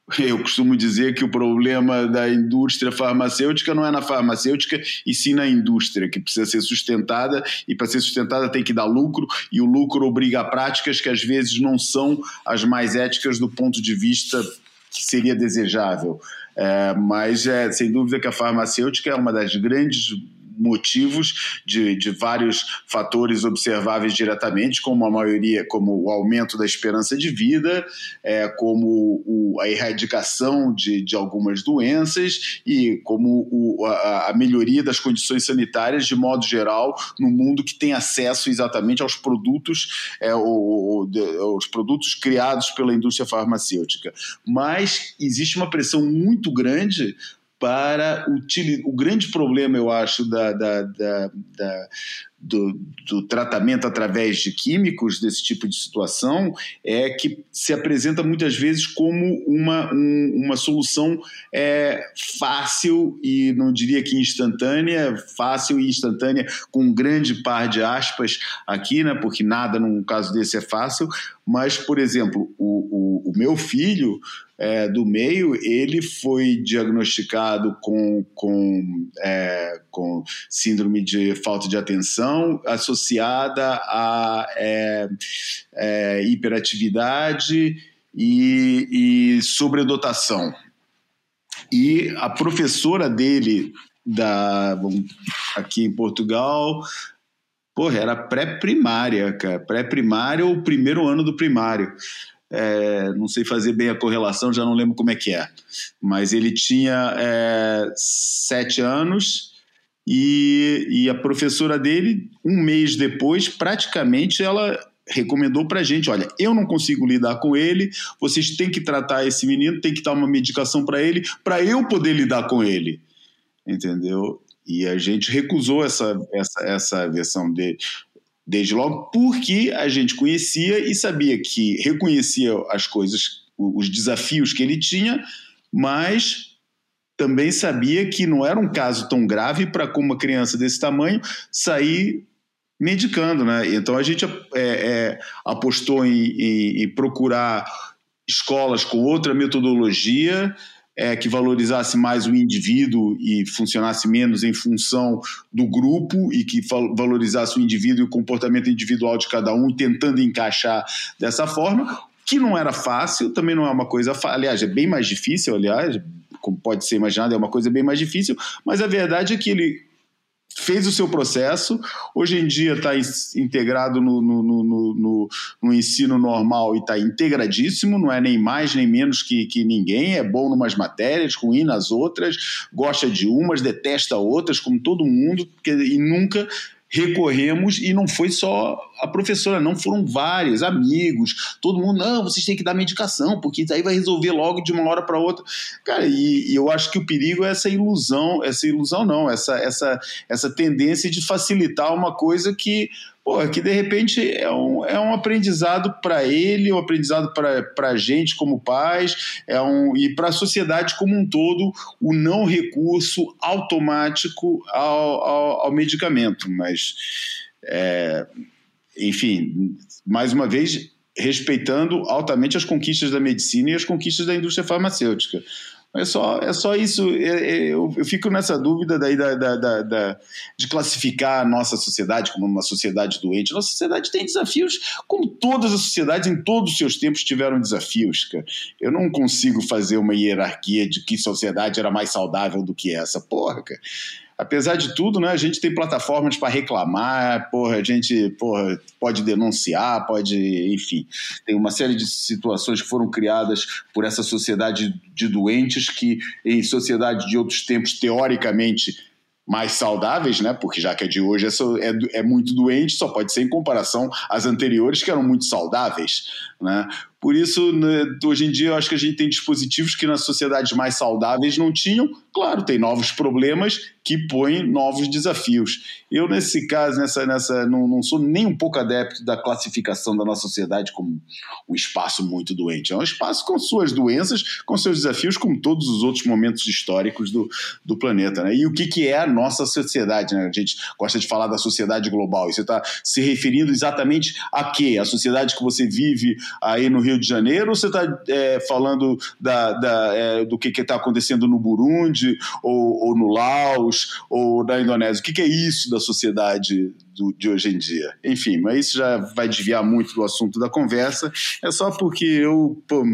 eu costumo dizer que o problema da indústria farmacêutica não é na farmacêutica, e sim na indústria, que precisa ser sustentada, e para ser sustentada tem que dar lucro, e o lucro obriga a práticas que às vezes não são as mais éticas do ponto de vista que seria desejável. É, mas é, sem dúvida que a farmacêutica é uma das grandes motivos de, de vários fatores observáveis diretamente, como a maioria, como o aumento da esperança de vida, é, como o, a erradicação de, de algumas doenças e como o, a, a, melhoria das condições sanitárias de modo geral no mundo que tem acesso exatamente aos produtos, é, os produtos criados pela indústria farmacêutica. Mas existe uma pressão muito grande para utilizar. O grande problema, eu acho, da, da, da, da do, do, tratamento através de químicos desse tipo de situação é que se apresenta muitas vezes como uma, um, uma solução é, fácil e não diria que instantânea, fácil e instantânea com um grande par de aspas aqui, né, porque nada num caso desse é fácil, mas, por exemplo, o, o, o meu filho é, do meio, ele foi diagnosticado com, com, é, com síndrome de falta de atenção associada a é, é hiperatividade e, e sobredotação. E a professora dele, da, aqui em Portugal, porra, era pré-primária, cara, pré-primária ou primeiro ano do primário. É, não sei fazer bem a correlação, já não lembro como é que é. Mas ele tinha é, sete anos e, e a professora dele, um mês depois, praticamente ela recomendou para gente, olha, eu não consigo lidar com ele, vocês têm que tratar esse menino, tem que dar uma medicação para ele, para eu poder lidar com ele, entendeu? E a gente recusou essa, essa, essa versão dele desde logo, porque a gente conhecia e sabia que reconhecia as coisas, os desafios que ele tinha, mas também sabia que não era um caso tão grave para como uma criança desse tamanho sair medicando, né? Então a gente é, é, apostou em, em, em procurar escolas com outra metodologia é, que valorizasse mais o indivíduo e funcionasse menos em função do grupo e que valorizasse o indivíduo e o comportamento individual de cada um, tentando encaixar dessa forma, que não era fácil, também não é uma coisa, aliás, é bem mais difícil, aliás, como pode ser imaginado, é uma coisa bem mais difícil, mas a verdade é que ele fez o seu processo, hoje em dia está integrado no, no, no, no, ensino normal e está integradíssimo, não é nem mais nem menos que, que ninguém, é bom numas matérias, ruim nas outras, gosta de umas, detesta outras, como todo mundo, e nunca recorremos e não foi só a professora, não foram vários amigos, todo mundo, não, vocês têm que dar medicação, porque isso aí vai resolver logo de uma hora para outra. Cara, e, e, eu acho que o perigo é essa ilusão, essa ilusão não, essa, essa, essa tendência de facilitar uma coisa que pô, que de repente é um, é um aprendizado para ele, um aprendizado para a gente como pais, é um, e para a sociedade como um todo, o não recurso automático ao, ao, ao medicamento. Mas, é, enfim, mais uma vez, respeitando altamente as conquistas da medicina e as conquistas da indústria farmacêutica. É só, é só isso. É, é, eu, eu, fico nessa dúvida daí da, da, da, da, de classificar a nossa sociedade como uma sociedade doente. Nossa sociedade tem desafios, como todas as sociedades em todos os seus tempos tiveram desafios. Cara. Eu não consigo fazer uma hierarquia de que sociedade era mais saudável do que essa. Porra, cara apesar de tudo, né, a gente tem plataformas para reclamar, porra, a gente porra, pode denunciar, pode, enfim, tem uma série de situações que foram criadas por essa sociedade de doentes que, em sociedade de outros tempos, teoricamente mais saudáveis, né? Porque já que a de hoje é, é, é muito doente, só pode ser em comparação às anteriores que eram muito saudáveis, né? Por isso, né, hoje em dia, eu acho que a gente tem dispositivos que nas sociedades mais saudáveis não tinham. Claro, tem novos problemas que põem novos desafios. Eu, nesse caso, nessa, nessa, não, não sou nem um pouco adepto da classificação da nossa sociedade como um espaço muito doente. É um espaço com suas doenças, com seus desafios, como todos os outros momentos históricos do, do planeta. Né? E o que, que é a nossa sociedade? Né? A gente gosta de falar da sociedade global. E você está se referindo exatamente a quê? A sociedade que você vive aí no Rio de Janeiro, ou você está é, falando da, da, é, do que está acontecendo no Burundi, ou, ou, no Laos, ou na Indonésia? O que, que é isso da sociedade do, de hoje em dia? Enfim, mas isso já vai desviar muito do assunto da conversa. É só porque eu. Pô,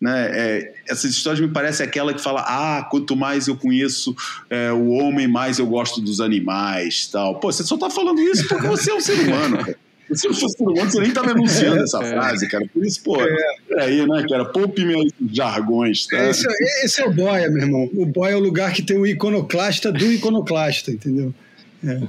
né, é, essas histórias me parecem aquela que fala: ah, quanto mais eu conheço é, o homem, mais eu gosto dos animais. tal. Pô, você só está falando isso porque você é um ser humano, cara. Se não fosse por humano, você nem tava enunciando essa é. frase, cara. Por isso, pô, é. aí, né, cara? Poupe meus jargões, tá? Esse, é, esse, é o boia, meu irmão. O boia é o lugar que tem o iconoclasta do iconoclasta, entendeu? É.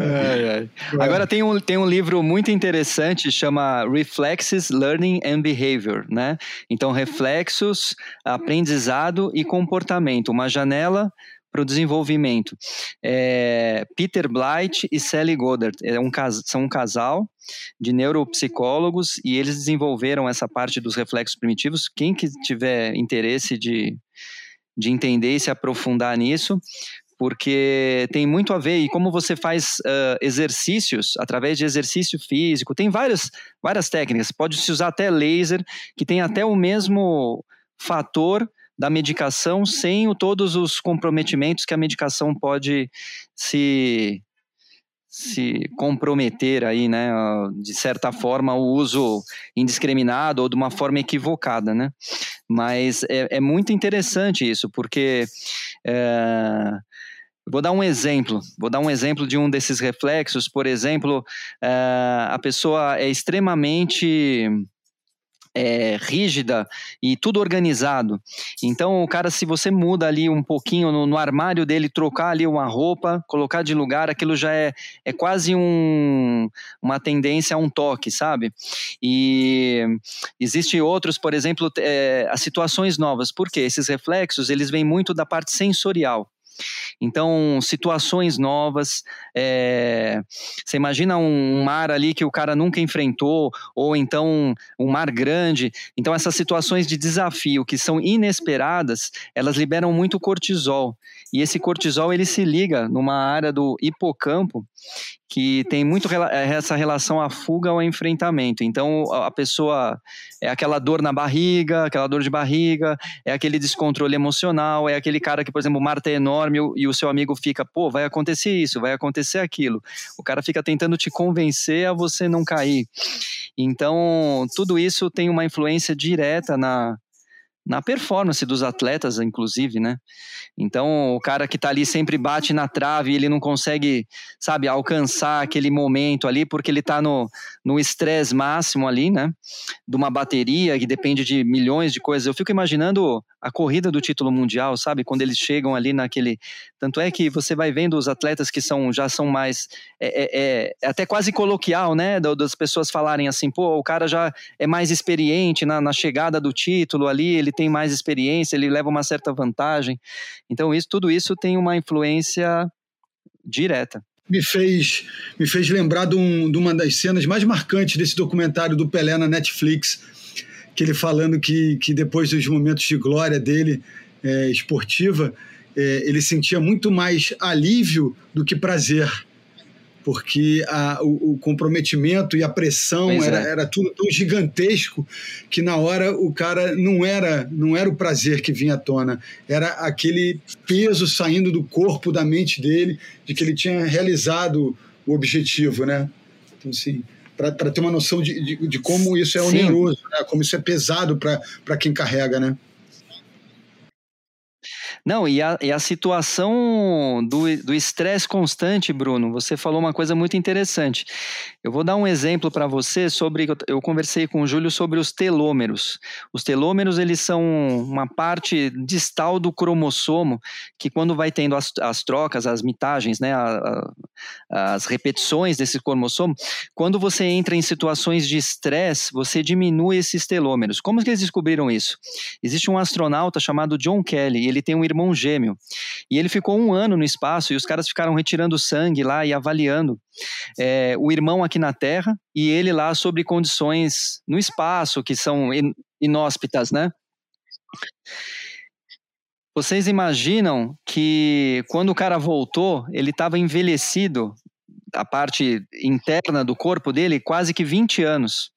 Ai, ai. Agora tem um, tem um livro muito interessante, chama Reflexes, Learning and Behavior, né? Então, reflexos, aprendizado e comportamento. Uma janela para o desenvolvimento. É, Peter Blight e Sally Goddard é um, são um casal de neuropsicólogos e eles desenvolveram essa parte dos reflexos primitivos. Quem que tiver interesse de, de entender e se aprofundar nisso, porque tem muito a ver e como você faz ah, exercícios através de exercício físico, tem várias, várias técnicas, pode se usar até laser, que tem até o mesmo fator da medicação sem o, todos os comprometimentos que a medicação pode se se comprometer aí, né, ah, de certa forma o uso indiscriminado ou de uma forma equivocada, né? Mas é, é muito interessante isso, porque é, Vou dar um exemplo. Vou dar um exemplo de um desses reflexos. Por exemplo, eh, a pessoa é extremamente é, rígida e tudo organizado. Então, o cara, se você muda ali um pouquinho no, no armário dele, trocar ali uma roupa, colocar de lugar, aquilo já é, é quase um, uma tendência a um toque, sabe? E existe outros, por exemplo, é, as situações novas. Por quê? Esses reflexos, eles vêm muito da parte sensorial. Então, situações novas. é, você imagina um mar ali que o cara nunca enfrentou, ou então um mar grande. Então, essas situações de desafio que são inesperadas, elas liberam muito cortisol. E esse cortisol ele se liga numa área do hipocampo que tem muito eh, essa relação à fuga ao enfrentamento. Então, a pessoa é aquela dor na barriga, aquela dor de barriga, é aquele descontrole emocional, é aquele cara que, por exemplo, o mar tá enorme e o seu amigo fica, pô, vai acontecer isso, vai acontecer aquilo. O cara fica tentando te convencer a você não cair. Então, tudo isso tem uma influência direta na, na performance dos atletas, inclusive, né? Então, o cara que tá ali sempre bate na trave, ele não consegue, sabe, alcançar aquele momento ali, porque ele tá no no estresse máximo ali, né? De uma bateria que depende de milhões de coisas. Eu fico imaginando a corrida do título mundial, sabe? Quando eles chegam ali naquele. Tanto é que você vai vendo os atletas que são já são mais. É, é- é- até quase coloquial, né? Da- Das pessoas falarem assim, pô, o cara já é mais experiente na, na chegada do título ali, ele tem mais experiência, ele leva uma certa vantagem. Então, isso, tudo isso tem uma influência direta. Me fez, me fez lembrar de, um- de uma das cenas mais marcantes desse documentário do Pelé na Netflix, que ele falando que, que depois dos momentos de glória dele é, esportiva, é, ele sentia muito mais alívio do que prazer, porque a- o, o comprometimento e a pressão Pois era, é. era tudo tão gigantesco que na hora o cara não era não era o prazer que vinha à tona, era aquele peso saindo do corpo, da mente dele, de que ele tinha realizado o objetivo, né? Então, assim, para ter uma noção de, de, de como isso é Sim. oneroso, né? como isso é pesado para quem carrega, né? Não, e a, e a situação do estresse constante, Bruno, você falou uma coisa muito interessante. Eu vou dar um exemplo para você sobre. Eu conversei com o Júlio sobre os telômeros. Os telômeros, eles são uma parte distal do cromossomo que, quando vai tendo as, as trocas, as mitagens, né, a- a- as repetições desse cromossomo, quando você entra em situações de estresse, você diminui esses telômeros. Como que eles descobriram isso? Existe um astronauta chamado John Kelly, ele tem um irmão gêmeo. E ele ficou um ano no espaço e os caras ficaram retirando sangue lá e avaliando é, o irmão aqui na Terra e ele lá sobre condições no espaço que são in- inóspitas, né? Vocês imaginam que quando o cara voltou, ele estava envelhecido, a parte interna do corpo dele, quase que 20 anos.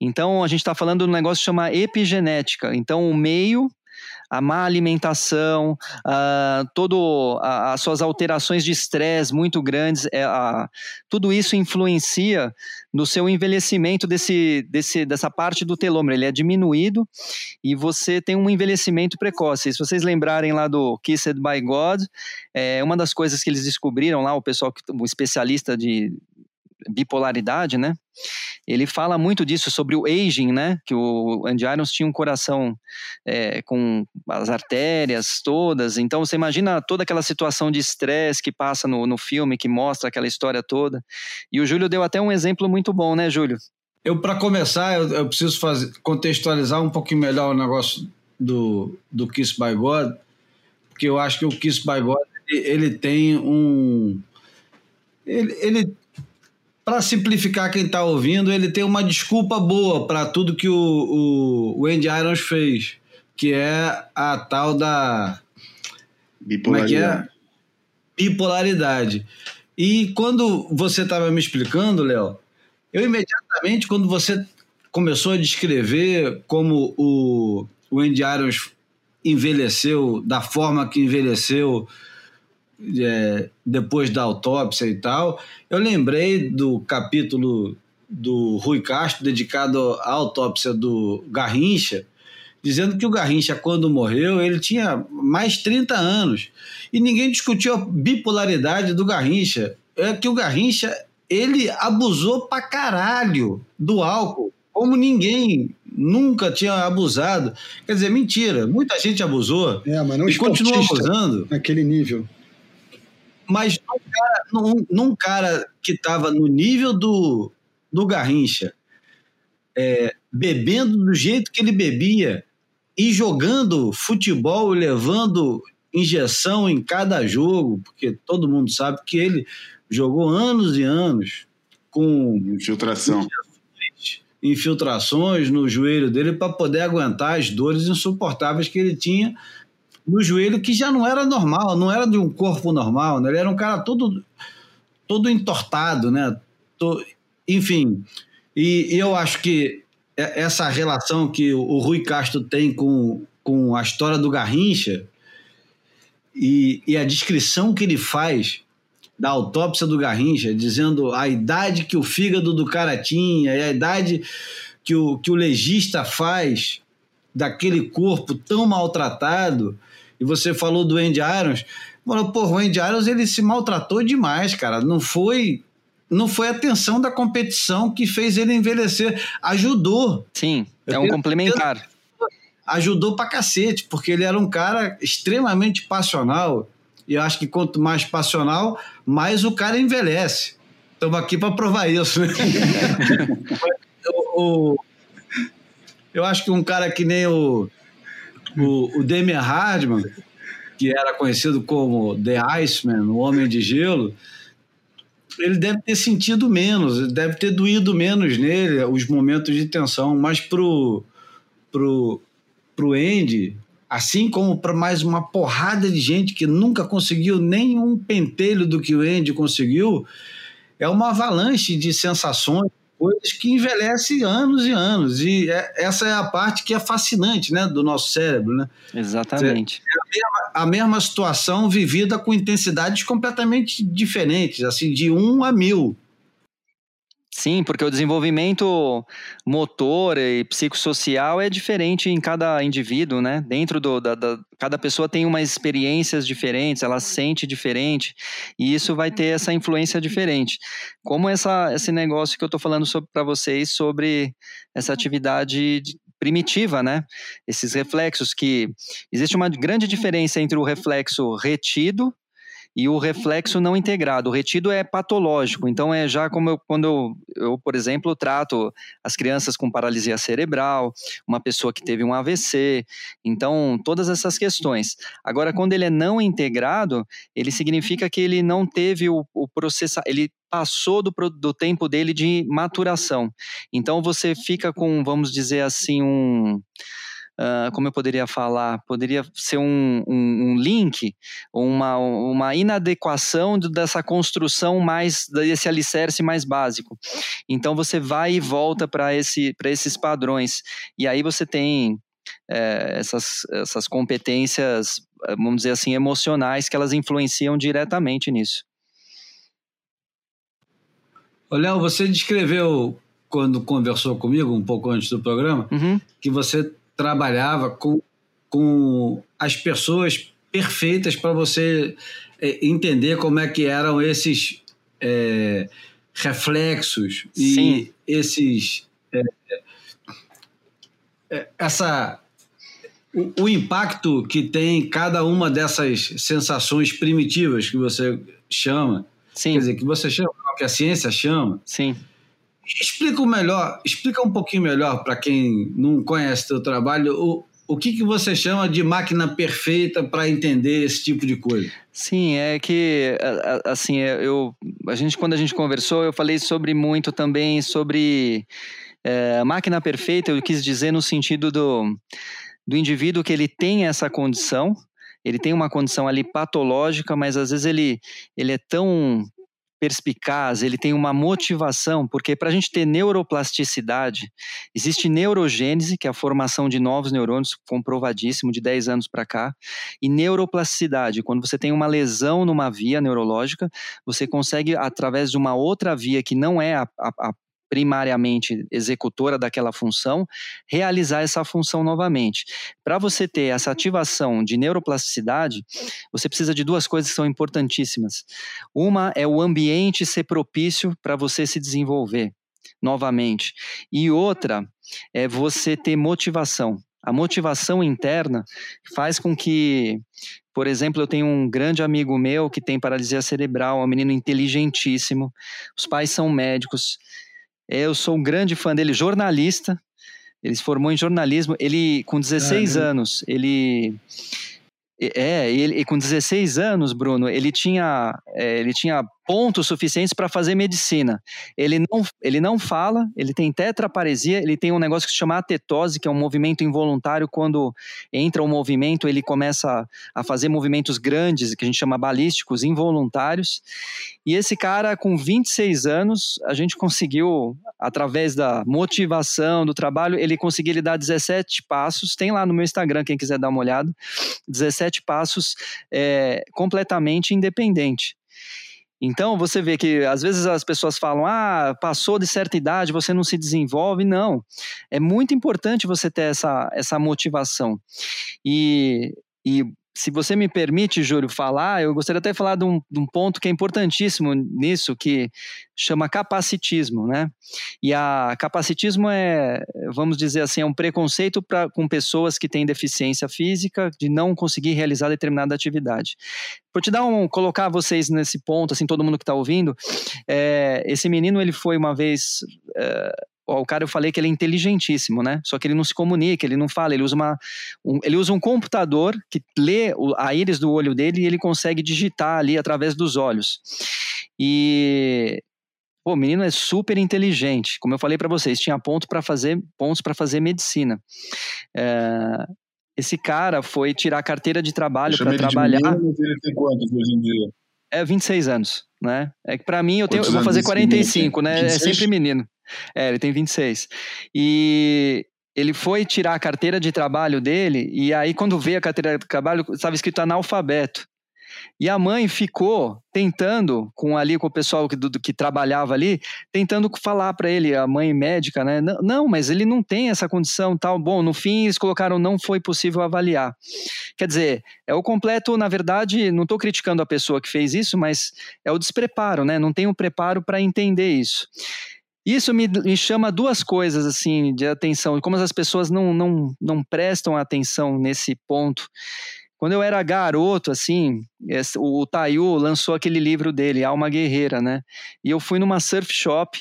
Então, a gente está falando de um negócio que chama epigenética. Então, o meio, a má alimentação, ah, todo a- as suas alterações de estresse muito grandes, é, a- tudo isso influencia no seu envelhecimento desse, desse, dessa parte do telômero. Ele é diminuído e você tem um envelhecimento precoce. Se vocês lembrarem lá do Kissed by God, é uma das coisas que eles descobriram lá, o pessoal, o especialista de bipolaridade, né? Ele fala muito disso sobre o aging, né? Que o Andy Irons tinha um coração é, com as artérias todas. Então você imagina toda aquela situação de estresse que passa no, no filme, que mostra aquela história toda. E o Júlio deu até um exemplo muito bom, né, Júlio? Eu, para começar, eu, eu preciso fazer, contextualizar um pouquinho melhor o negócio do, do Kiss by God, porque eu acho que o Kiss by God ele, ele tem um. Ele, ele para simplificar quem está ouvindo, ele tem uma desculpa boa para tudo que o, o, o Andy Irons fez, que é a tal da. Como é que é? Bipolaridade. E quando você estava me explicando, Léo, eu imediatamente, quando você começou a descrever como o, o Andy Irons envelheceu da forma que envelheceu é, depois da autópsia e tal, eu lembrei do capítulo do Rui Castro dedicado à autópsia do Garrincha, dizendo que o Garrincha, quando morreu, ele tinha mais 30 anos. E ninguém discutiu a bipolaridade do Garrincha. É que o Garrincha, ele abusou pra caralho do álcool, como ninguém nunca tinha abusado. Quer dizer, mentira. Muita gente abusou É, mas não e continua abusando. naquele nível. Mas num cara, num, num cara que estava no nível do, do Garrincha, é, bebendo do jeito que ele bebia e jogando futebol levando injeção em cada jogo, porque todo mundo sabe que ele jogou anos e anos com Infiltração. infiltrações no joelho dele para poder aguentar as dores insuportáveis que ele tinha no joelho, que já não era normal, não era de um corpo normal, né? ele era um cara todo, todo entortado, né? Enfim, e, e eu acho que essa relação que o o Rui Castro tem com, com a história do Garrincha e, e a descrição que ele faz da autópsia do Garrincha, dizendo a idade que o fígado do cara tinha e a idade que o, que o legista faz daquele corpo tão maltratado. E você falou do Andy Irons. Mano, pô, o Andy Irons ele se maltratou demais, cara. Não foi não foi a tensão da competição que fez ele envelhecer. Ajudou, Sim, Eu é um tenho- complementar. ajudou pra cacete, porque ele era um cara extremamente passional. E eu acho que quanto mais passional, mais o cara envelhece. Estamos aqui para provar isso, né? o- eu acho que um cara que nem o, o, o Damian Hardman, que era conhecido como The Iceman, o Homem de Gelo, ele deve ter sentido menos, deve ter doído menos nele os momentos de tensão, mas pro, pro, pro Andy, assim como para mais uma porrada de gente que nunca conseguiu nem um pentelho do que o Andy conseguiu, é uma avalanche de sensações, coisas que envelhece anos e anos. E é- essa é a parte que é fascinante né, do nosso cérebro. Né? Exatamente. A mesma situação vivida com intensidades completamente diferentes, assim, de um a mil. Sim, porque o desenvolvimento motor e psicossocial é diferente em cada indivíduo, né? Dentro do, da, da- cada pessoa tem umas experiências diferentes, ela sente diferente e isso vai ter essa influência diferente. Como essa, esse negócio que eu estou falando para vocês sobre essa atividade de- primitiva, né? Esses reflexos que existe uma grande diferença entre o reflexo retido e o reflexo não integrado. O retido é patológico, então é já como eu, quando eu, eu, por exemplo, trato as crianças com paralisia cerebral, uma pessoa que teve um AVC, então todas essas questões. Agora, quando ele é não integrado, ele significa que ele não teve o, o processo, ele passou do, do tempo dele de maturação. Então você fica com, vamos dizer assim, um ah, como eu poderia falar, poderia ser um, um, um link, uma, uma inadequação do- dessa construção mais, desse alicerce mais básico. Então você vai e volta para esse, esses padrões. E aí você tem eh, essas, essas competências, eh, vamos dizer assim, emocionais que elas influenciam diretamente nisso. Léo, você descreveu, quando conversou comigo, um pouco antes do programa, Uhum, que você trabalhava com, com as pessoas perfeitas para você é, entender como é que eram esses é, reflexos Sim. e esses é, é, essa o, o impacto que tem cada uma dessas sensações primitivas que você chama, Sim, quer dizer, que você chama, que a ciência chama. sim. Explica melhor, explica um pouquinho melhor para quem não conhece teu trabalho, o, o que, que você chama de máquina perfeita para entender esse tipo de coisa? Sim, é que assim, é, eu a gente quando a gente conversou, eu falei sobre muito também sobre é, máquina perfeita, eu quis dizer no sentido do do indivíduo que ele tem essa condição, ele tem uma condição ali patológica, mas às vezes ele ele é tão perspicaz, ele tem uma motivação, porque para a gente ter neuroplasticidade, existe neurogênese, que é a formação de novos neurônios, comprovadíssimo, de 10 anos para cá, e neuroplasticidade, quando você tem uma lesão numa via neurológica, você consegue, através de uma outra via que não é a, a- a primariamente executora daquela função, realizar essa função novamente. Para você ter essa ativação de neuroplasticidade, você precisa de duas coisas que são importantíssimas. Uma é o ambiente ser propício para você se desenvolver novamente. E outra é você ter motivação. A motivação interna faz com que, por exemplo, eu tenho um grande amigo meu que tem paralisia cerebral, é um menino inteligentíssimo. Os pais são médicos. Eu sou um grande fã dele, jornalista. Ele se formou em jornalismo. Ele, com 16 Caramba. anos, ele é, ele, e com 16 anos, Bruno, ele tinha, é, ele tinha pontos suficientes para fazer medicina. Ele não, ele não fala, ele tem tetraparesia, ele tem um negócio que se chama atetose, que é um movimento involuntário. Quando entra o movimento, ele começa a fazer movimentos grandes, que a gente chama balísticos, involuntários. E esse cara, com 26 anos, a gente conseguiu, através da motivação, do trabalho, ele conseguiu ele dar 17 passos. Tem lá no meu Instagram, quem quiser dar uma olhada. 17 passos é, completamente independente. Então você vê que às vezes as pessoas falam: ah, passou de certa idade, você não se desenvolve. Não. É muito importante você ter essa, essa motivação. E, e se você me permite, Júlio, falar, eu gostaria até de falar de um, de um ponto que é importantíssimo nisso, que chama capacitismo, né? E a capacitismo é, vamos dizer assim, é um preconceito pra, com pessoas que têm deficiência física de não conseguir realizar determinada atividade. Por te dar um, colocar vocês nesse ponto, assim, todo mundo que está ouvindo, é, esse menino ele foi uma vez é, o cara eu falei que ele é inteligentíssimo, né? Só que ele não se comunica, ele não fala, ele usa uma um, ele usa um computador que lê a íris do olho dele e ele consegue digitar ali através dos olhos. E pô, o menino é super inteligente. Como eu falei para vocês, tinha ponto para fazer pontos para fazer medicina. É, esse cara foi tirar a carteira de trabalho para ele de trabalhar. menino, ele tem quantos hoje em dia? É 26 anos, né? É que pra mim eu, tenho, eu vou fazer esse menino 45, tem? né? É 26? sempre menino. É, ele tem 26. E ele foi tirar a carteira de trabalho dele, e aí quando veio a carteira de trabalho, estava escrito analfabeto. E a mãe ficou tentando, com ali com o pessoal que, do, que trabalhava ali, tentando falar para ele, a mãe médica, né? Não, mas ele não tem essa condição tal. Bom, no fim eles colocaram não foi possível avaliar. Quer dizer, é o completo, na verdade, não estou criticando a pessoa que fez isso, mas é o despreparo, né? Não tem o preparo para entender isso. Isso me, me chama duas coisas assim de atenção, como as pessoas não, não, não prestam atenção nesse ponto. Quando eu era garoto, assim, o, Tayu lançou aquele livro dele, Alma Guerreira, né? E eu fui numa surf shop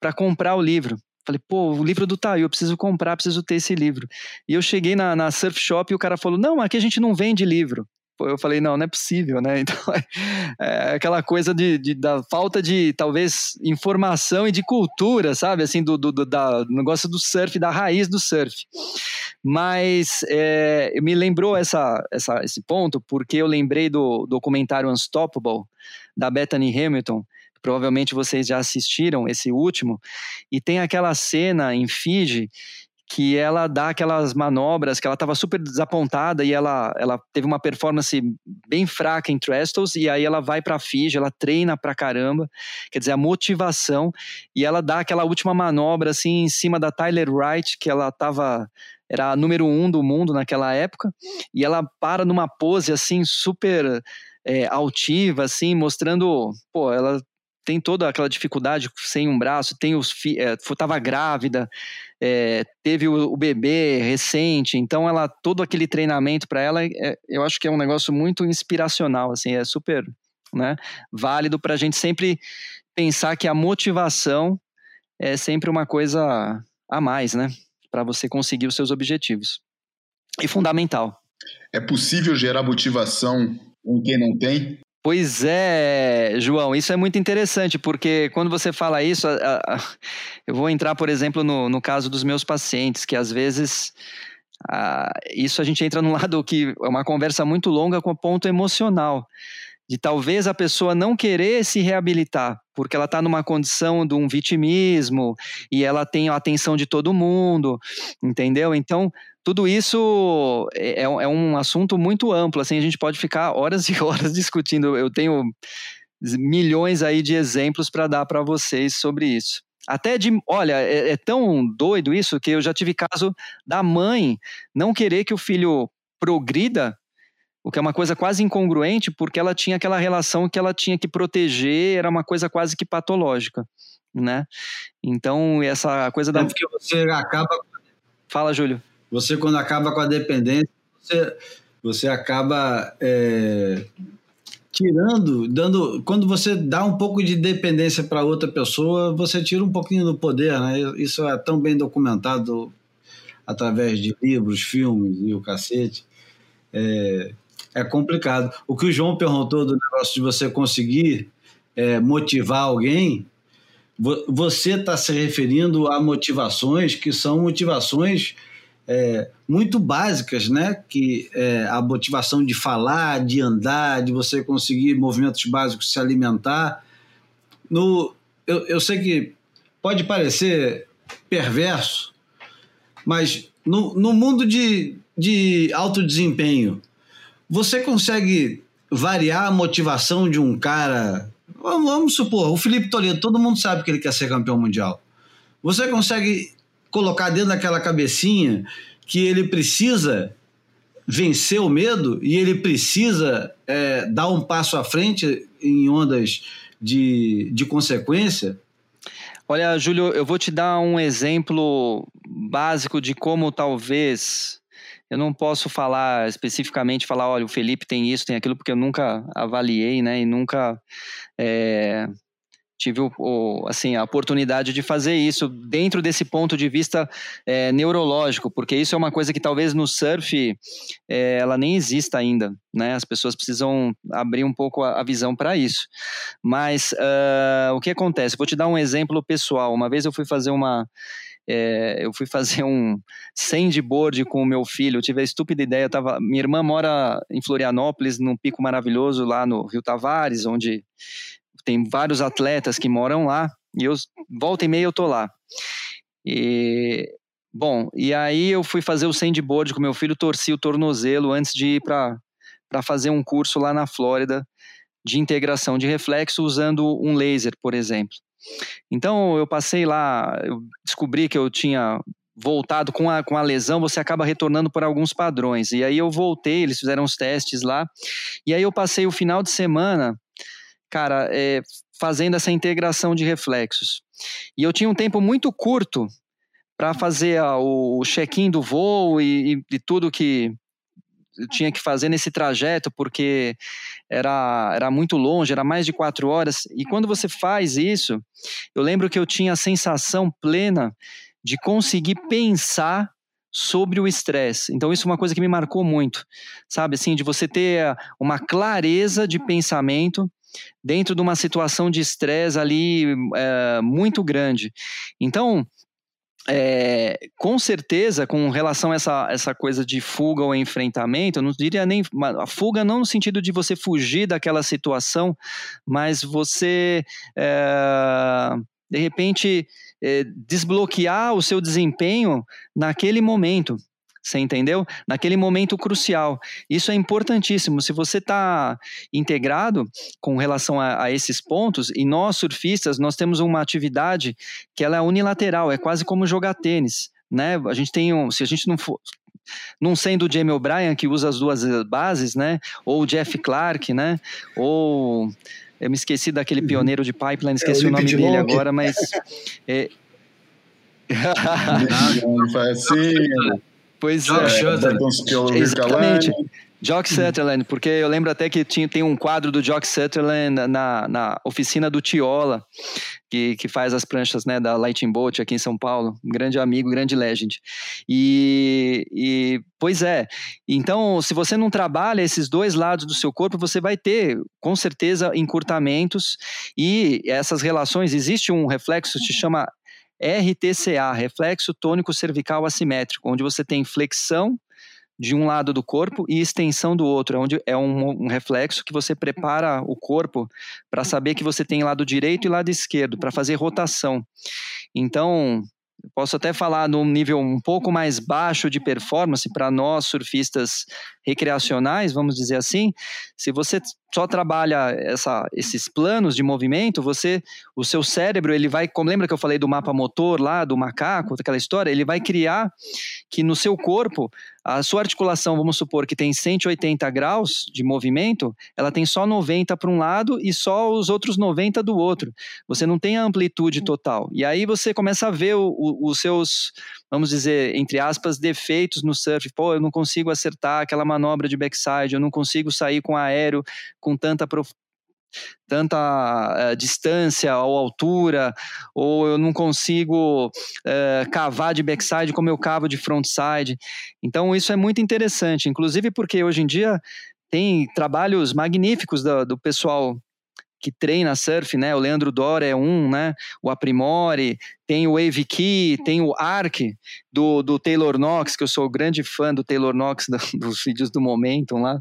para comprar o livro. Falei, pô, o livro do Tayu, eu preciso comprar, preciso ter esse livro. E eu cheguei na, na surf shop e o cara falou, não, aqui a gente não vende livro. Eu falei, não, não é possível, né? Então, é, é aquela coisa de, de- da falta de, talvez, informação e de cultura, sabe? Assim, do, do, do- da, negócio do surf, da raiz do surf. Mas é, me lembrou essa, essa, esse ponto, porque eu lembrei do documentário Unstoppable, da Bethany Hamilton, provavelmente vocês já assistiram esse último, e tem aquela cena em Fiji que ela dá aquelas manobras, que ela estava super desapontada e ela, ela teve uma performance bem fraca em Trestles e aí ela vai para Fiji, ela treina pra caramba, quer dizer, a motivação e ela dá aquela última manobra assim em cima da Tyler Wright, que ela estava era a número um do mundo naquela época e ela para numa pose assim super é, altiva, assim, mostrando, pô, ela tem toda aquela dificuldade sem um braço, tem os estava grávida, é, teve o, o, bebê recente, então ela todo aquele treinamento para ela, é, eu acho que é um negócio muito inspiracional, assim, é super né, válido para a gente sempre pensar que a motivação é sempre uma coisa a mais, né, para você conseguir os seus objetivos. E fundamental. É possível gerar motivação em quem não tem? Pois é, João, isso é muito interessante, porque quando você fala isso, a, a, eu vou entrar, por exemplo, no, no caso dos meus pacientes, que às vezes a, isso a gente entra num lado que é uma conversa muito longa com ponto emocional de talvez a pessoa não querer se reabilitar, porque ela está numa condição de um vitimismo e ela tem a atenção de todo mundo, entendeu? Então, tudo isso é, é, é, um assunto muito amplo, assim, a gente pode ficar horas e horas discutindo. Eu tenho milhões aí de exemplos para dar para vocês sobre isso. Até de, olha, é, é, tão doido isso que eu já tive caso da mãe não querer que o filho progrida, o que é uma coisa quase incongruente, porque ela tinha aquela relação que ela tinha que proteger, era uma coisa quase que patológica, né? Então, essa coisa da... É porque você acaba... Fala, Júlio. Você, quando acaba com a dependência, você, você acaba é, tirando, dando. Quando você dá um pouco de dependência para outra pessoa, você tira um pouquinho do poder, né? Isso é tão bem documentado através de livros, filmes e o cacete. É, é complicado. O que o João perguntou do negócio de você conseguir é, motivar alguém, você está se referindo a motivações que são motivações é, muito básicas, né? Que é a motivação de falar, de andar, de você conseguir movimentos básicos, se alimentar. No, eu, eu sei que pode parecer perverso, mas no, no mundo de, de alto desempenho, você consegue variar a motivação de um cara. Vamos, supor, o Felipe Toledo, todo mundo sabe que ele quer ser campeão mundial. Você consegue colocar dentro daquela cabecinha que ele precisa vencer o medo e ele precisa é, dar um passo à frente em ondas de, de consequência? Olha, Júlio, eu vou te dar um exemplo básico de como talvez eu não posso falar especificamente, falar, olha, o Felipe tem isso, tem aquilo, porque eu nunca avaliei, né, e nunca é, tive o, o, assim, a oportunidade de fazer isso dentro desse ponto de vista é, neurológico, porque isso é uma coisa que talvez no surf é, ela nem exista ainda, né? As pessoas precisam abrir um pouco a, a visão para isso. Mas uh, o que acontece? Vou te dar um exemplo pessoal. Uma vez eu fui fazer uma é, eu fui fazer um sandboard com o meu filho. Eu tive a estúpida ideia. Tava, minha irmã mora em Florianópolis, num pico maravilhoso lá no Rio Tavares, onde tem vários atletas que moram lá, e eu volta e meia eu tô lá. E bom, e aí eu fui fazer o sandboard com meu filho, torci o tornozelo antes de ir para fazer um curso lá na Flórida de integração de reflexo usando um laser, por exemplo. Então eu passei lá, eu descobri que eu tinha voltado com a, com a lesão, você acaba retornando por alguns padrões. E aí eu voltei, eles fizeram os testes lá, e aí eu passei o final de semana cara, é, fazendo essa integração de reflexos. E eu tinha um tempo muito curto para fazer a, o check-in do voo e, e, e tudo que eu tinha que fazer nesse trajeto, porque era, era muito longe, era mais de quatro horas. E quando você faz isso, eu lembro que eu tinha a sensação plena de conseguir pensar sobre o estresse. Então isso é uma coisa que me marcou muito, sabe? Assim, de você ter uma clareza de pensamento dentro de uma situação de estresse ali é, muito grande. Então, é, com certeza, com relação a essa, essa coisa de fuga ou enfrentamento, eu não diria nem. A fuga não no sentido de você fugir daquela situação, mas você, é, de repente, é, desbloquear o seu desempenho naquele momento. Você entendeu? Naquele momento crucial. Isso é importantíssimo. Se você está integrado com relação a, a, esses pontos, e nós surfistas, nós temos uma atividade que ela é unilateral, é quase como jogar tênis. Né? A gente tem um. Se a gente não for não sendo o Jamie O'Brien que usa as duas bases, né? Ou o Jeff Clark, né? Ou Eu me esqueci daquele pioneiro de pipeline, esqueci o o nome dele Long. agora, mas. é, Não, faz assim, pois Jock é. Pelo Exatamente. Jock Sutherland, porque eu lembro até que tinha, tem um quadro do Jock Sutherland na, na oficina do Tiola, que, que faz as pranchas né, da Lightning Bolt aqui em São Paulo. Um grande amigo, grande legend. E, e, pois é, então se você não trabalha esses dois lados do seu corpo, você vai ter, com certeza, encurtamentos e essas relações, existe um reflexo que se chama RTCA, reflexo tônico cervical assimétrico, onde você tem flexão de um lado do corpo e extensão do outro, onde é um, um reflexo que você prepara o corpo para saber que você tem lado direito e lado esquerdo, para fazer rotação. Então, posso até falar num nível um pouco mais baixo de performance para nós surfistas recreacionais, vamos dizer assim, se você só trabalha essa, esses planos de movimento, você, o seu cérebro, ele vai, como lembra que eu falei do mapa motor lá, do macaco, daquela história, ele vai criar que no seu corpo, a sua articulação, vamos supor que tem 180 graus de movimento, ela tem só 90 para um lado e só os outros 90 do outro. Você não tem a amplitude total. E aí você começa a ver o- o- os seus, vamos dizer, entre aspas, defeitos no surf. Pô, eu não consigo acertar aquela manobra de backside, eu não consigo sair com aéreo com tanta tanta distância ou altura, ou eu não consigo eh, cavar de backside como eu cavo de frontside. Então isso é muito interessante, inclusive porque hoje em dia tem trabalhos magníficos do, do pessoal que treina surf, né? O Leandro Dora é um, né? O Aprimore, tem o Wave Key, tem o Arc do, do Taylor Knox, que eu sou grande fã do Taylor Knox, do- dos vídeos do Momentum lá,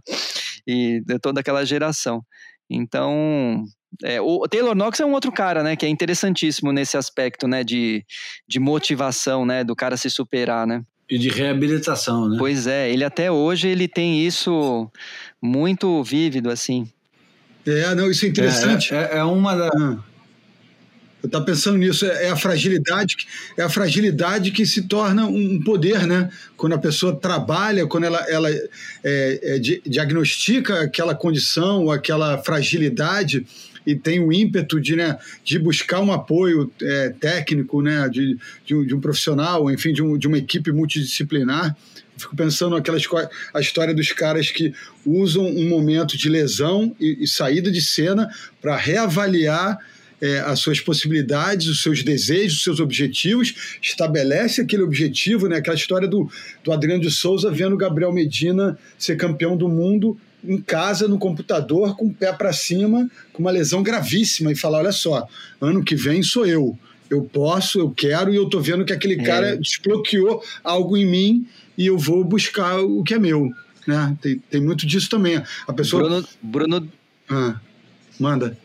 e de toda aquela geração. Então, é, o Taylor Knox é um outro cara, né? Que é interessantíssimo nesse aspecto, né? De, de motivação, né? Do cara se superar, né? E de reabilitação, né? Pois é, ele até hoje ele tem isso muito vívido, assim. É, não, isso é interessante. É, é- é uma da. Eu estava pensando nisso, é é a fragilidade, é a fragilidade que se torna um poder, né? Quando a pessoa trabalha, quando ela, ela é, é, di- diagnostica aquela condição, aquela fragilidade e tem o ímpeto de, né, de buscar um apoio é, técnico, né, de, de, um, de um profissional, enfim, de, um, de uma equipe multidisciplinar. Fico pensando naquela a história dos caras que usam um momento de lesão e, e saída de cena para reavaliar é, as suas possibilidades, os seus desejos, os seus objetivos, estabelece aquele objetivo, né? aquela história do, do Adriano de Souza vendo o Gabriel Medina ser campeão do mundo em casa, no computador, com o pé para cima, com uma lesão gravíssima, e falar: olha só, ano que vem sou eu. Eu posso, eu quero, e eu tô vendo que aquele cara desbloqueou algo em mim e eu vou buscar o que é meu. Né? Tem, tem muito disso também. A pessoa. Bruno, Bruno, Ah, manda.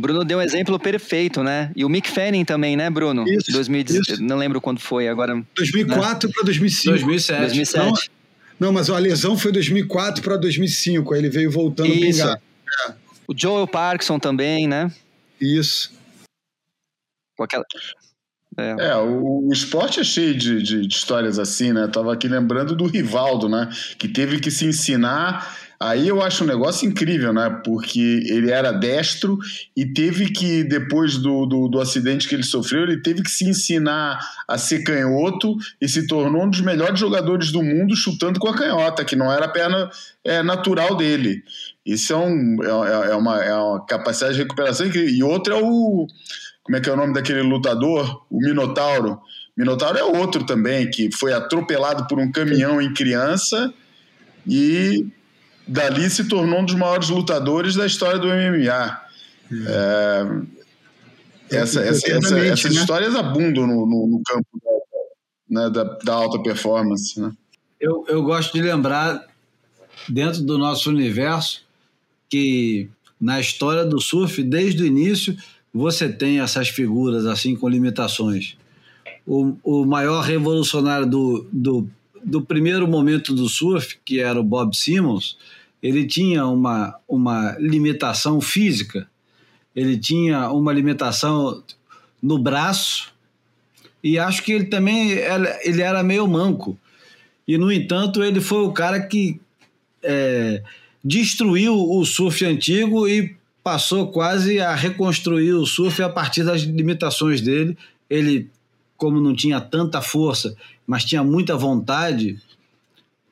Bruno deu um exemplo perfeito, né? E o Mick Fanning também, né, Bruno? Isso, 2010, isso. Não lembro quando foi, agora 2004 para 2005. 2007. 2007. Não, mas a lesão foi 2004 para 2005, aí ele veio voltando a Isso. pingar. O Joel Parkinson também, né? Isso. Com aquela... É. É, o, o esporte é cheio de, de- de histórias assim, né? Tava aqui lembrando do Rivaldo, né? Que teve que se ensinar. Aí eu acho um negócio incrível, né? Porque ele era destro e teve que, depois do, do, do acidente que ele sofreu, ele teve que se ensinar a ser canhoto e se tornou um dos melhores jogadores do mundo chutando com a canhota, que não era a perna é, natural dele. Isso é, um, é, é uma, é uma capacidade de recuperação incrível. E outro é o. Como é que é o nome daquele lutador? O Minotauro. Minotauro é outro também, que foi atropelado por um caminhão em criança e dali se tornou um dos maiores lutadores da história do MMA. É, essa- essa- essa- Eternamente, essas né? histórias abundam no, no- no campo da, né, da, da alta performance. Né? Eu, eu gosto de lembrar, dentro do nosso universo, que na história do surf, desde o início, você tem essas figuras assim com limitações. O, o maior revolucionário do, do, do primeiro momento do surf, que era o Bob Simmons, ele tinha uma, uma limitação física, ele tinha uma limitação no braço, e acho que ele também era, ele era meio manco. E, no entanto, ele foi o cara que é, destruiu o surf antigo e passou quase a reconstruir o surf a partir das limitações dele. Ele, como não tinha tanta força, mas tinha muita vontade,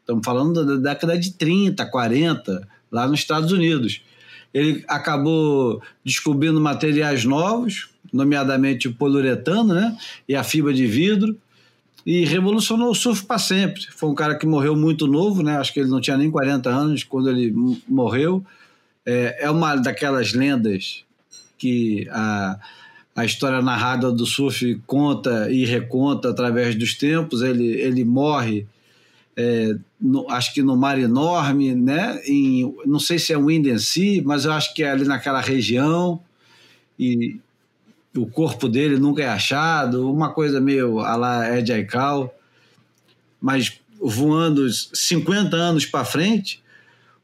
estamos falando da década de 30, 40, lá nos Estados Unidos. Ele acabou descobrindo materiais novos, nomeadamente o poliuretano né, e a fibra de vidro, e revolucionou o surf para sempre. Foi um cara que morreu muito novo, né? acho que ele não tinha nem 40 anos quando ele morreu. É, é uma daquelas lendas que a, a história narrada do surf conta e reconta através dos tempos. Ele, ele morre, é, no- acho que no Mar Enorme, né? Em, não sei se é Winden Sea, mas eu acho que é ali naquela região. E o corpo dele nunca é achado, uma coisa meio a la Ed Aikau. Mas voando 50 anos para frente,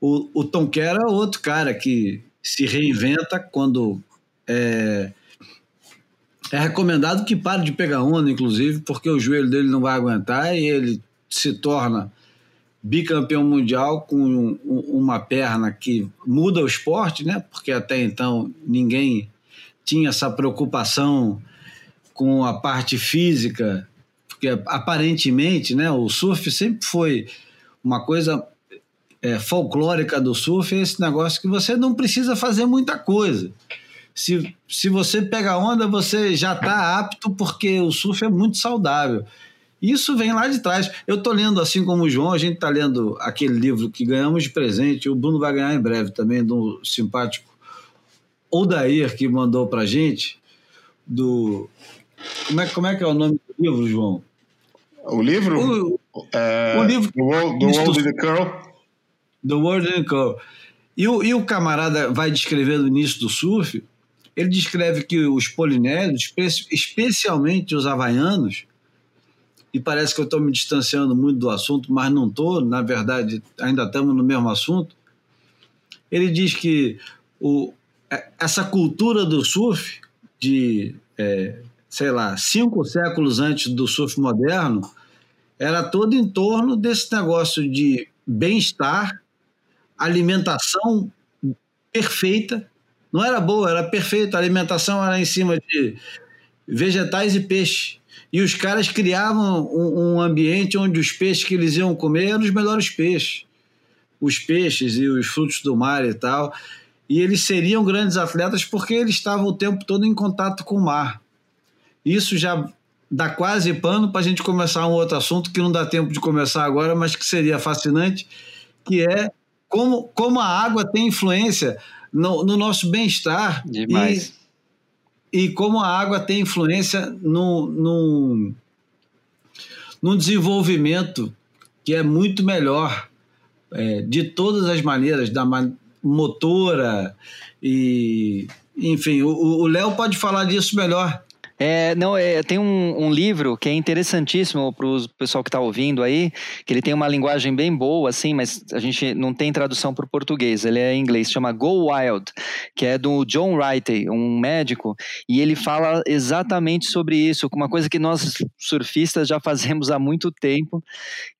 o, o Tom Kerr é outro cara que se reinventa quando é, é recomendado que pare de pegar onda, inclusive, porque o joelho dele não vai aguentar e ele se torna bicampeão mundial com um- um- uma perna que muda o esporte, né? Porque até então ninguém tinha essa preocupação com a parte física, porque aparentemente, né, o surf sempre foi uma coisa é, folclórica do surf, é esse negócio que você não precisa fazer muita coisa. Se, se você pega onda, você já está apto porque o surf é muito saudável. Isso vem lá de trás. Eu estou lendo, assim como o João, a gente está lendo aquele livro que ganhamos de presente, o Bruno vai ganhar em breve também, do simpático Odair, que mandou para gente, do... Como é, como é que é o nome do livro, João? O livro? O, é, o livro- The World, The World do- in the Curl. The World in Curl. E o, e o camarada vai descrever no início do surf, ele descreve que os polinésios, espe- especialmente os havaianos, e parece que eu estou me distanciando muito do assunto, mas não estou, na verdade, ainda estamos no mesmo assunto. Ele diz que o, é- essa cultura do surf, de, é, sei lá, cinco séculos antes do surf moderno, era todo em torno desse negócio de bem-estar, alimentação perfeita. Não era boa, era perfeita. A alimentação era em cima de vegetais e peixe. E os caras criavam um, um ambiente onde os peixes que eles iam comer eram os melhores peixes. Os peixes e os frutos do mar e tal. E eles seriam grandes atletas porque eles estavam o tempo todo em contato com o mar. Isso já dá quase pano para a gente começar um outro assunto que não dá tempo de começar agora, mas que seria fascinante, que é como, como a água tem influência no, no nosso bem-estar Demais. e, e como a água tem influência no, no, no desenvolvimento que é muito melhor é, de todas as maneiras, da motora e enfim, o Léo pode falar disso melhor. É, não, é, tem um, um livro que é interessantíssimo para o pessoal que está ouvindo aí, que ele tem uma linguagem bem boa, assim, mas a gente não tem tradução para o português, ele é em inglês, chama Go Wild, que é do John Wright, um médico, e ele fala exatamente sobre isso, uma coisa que nós surfistas já fazemos há muito tempo,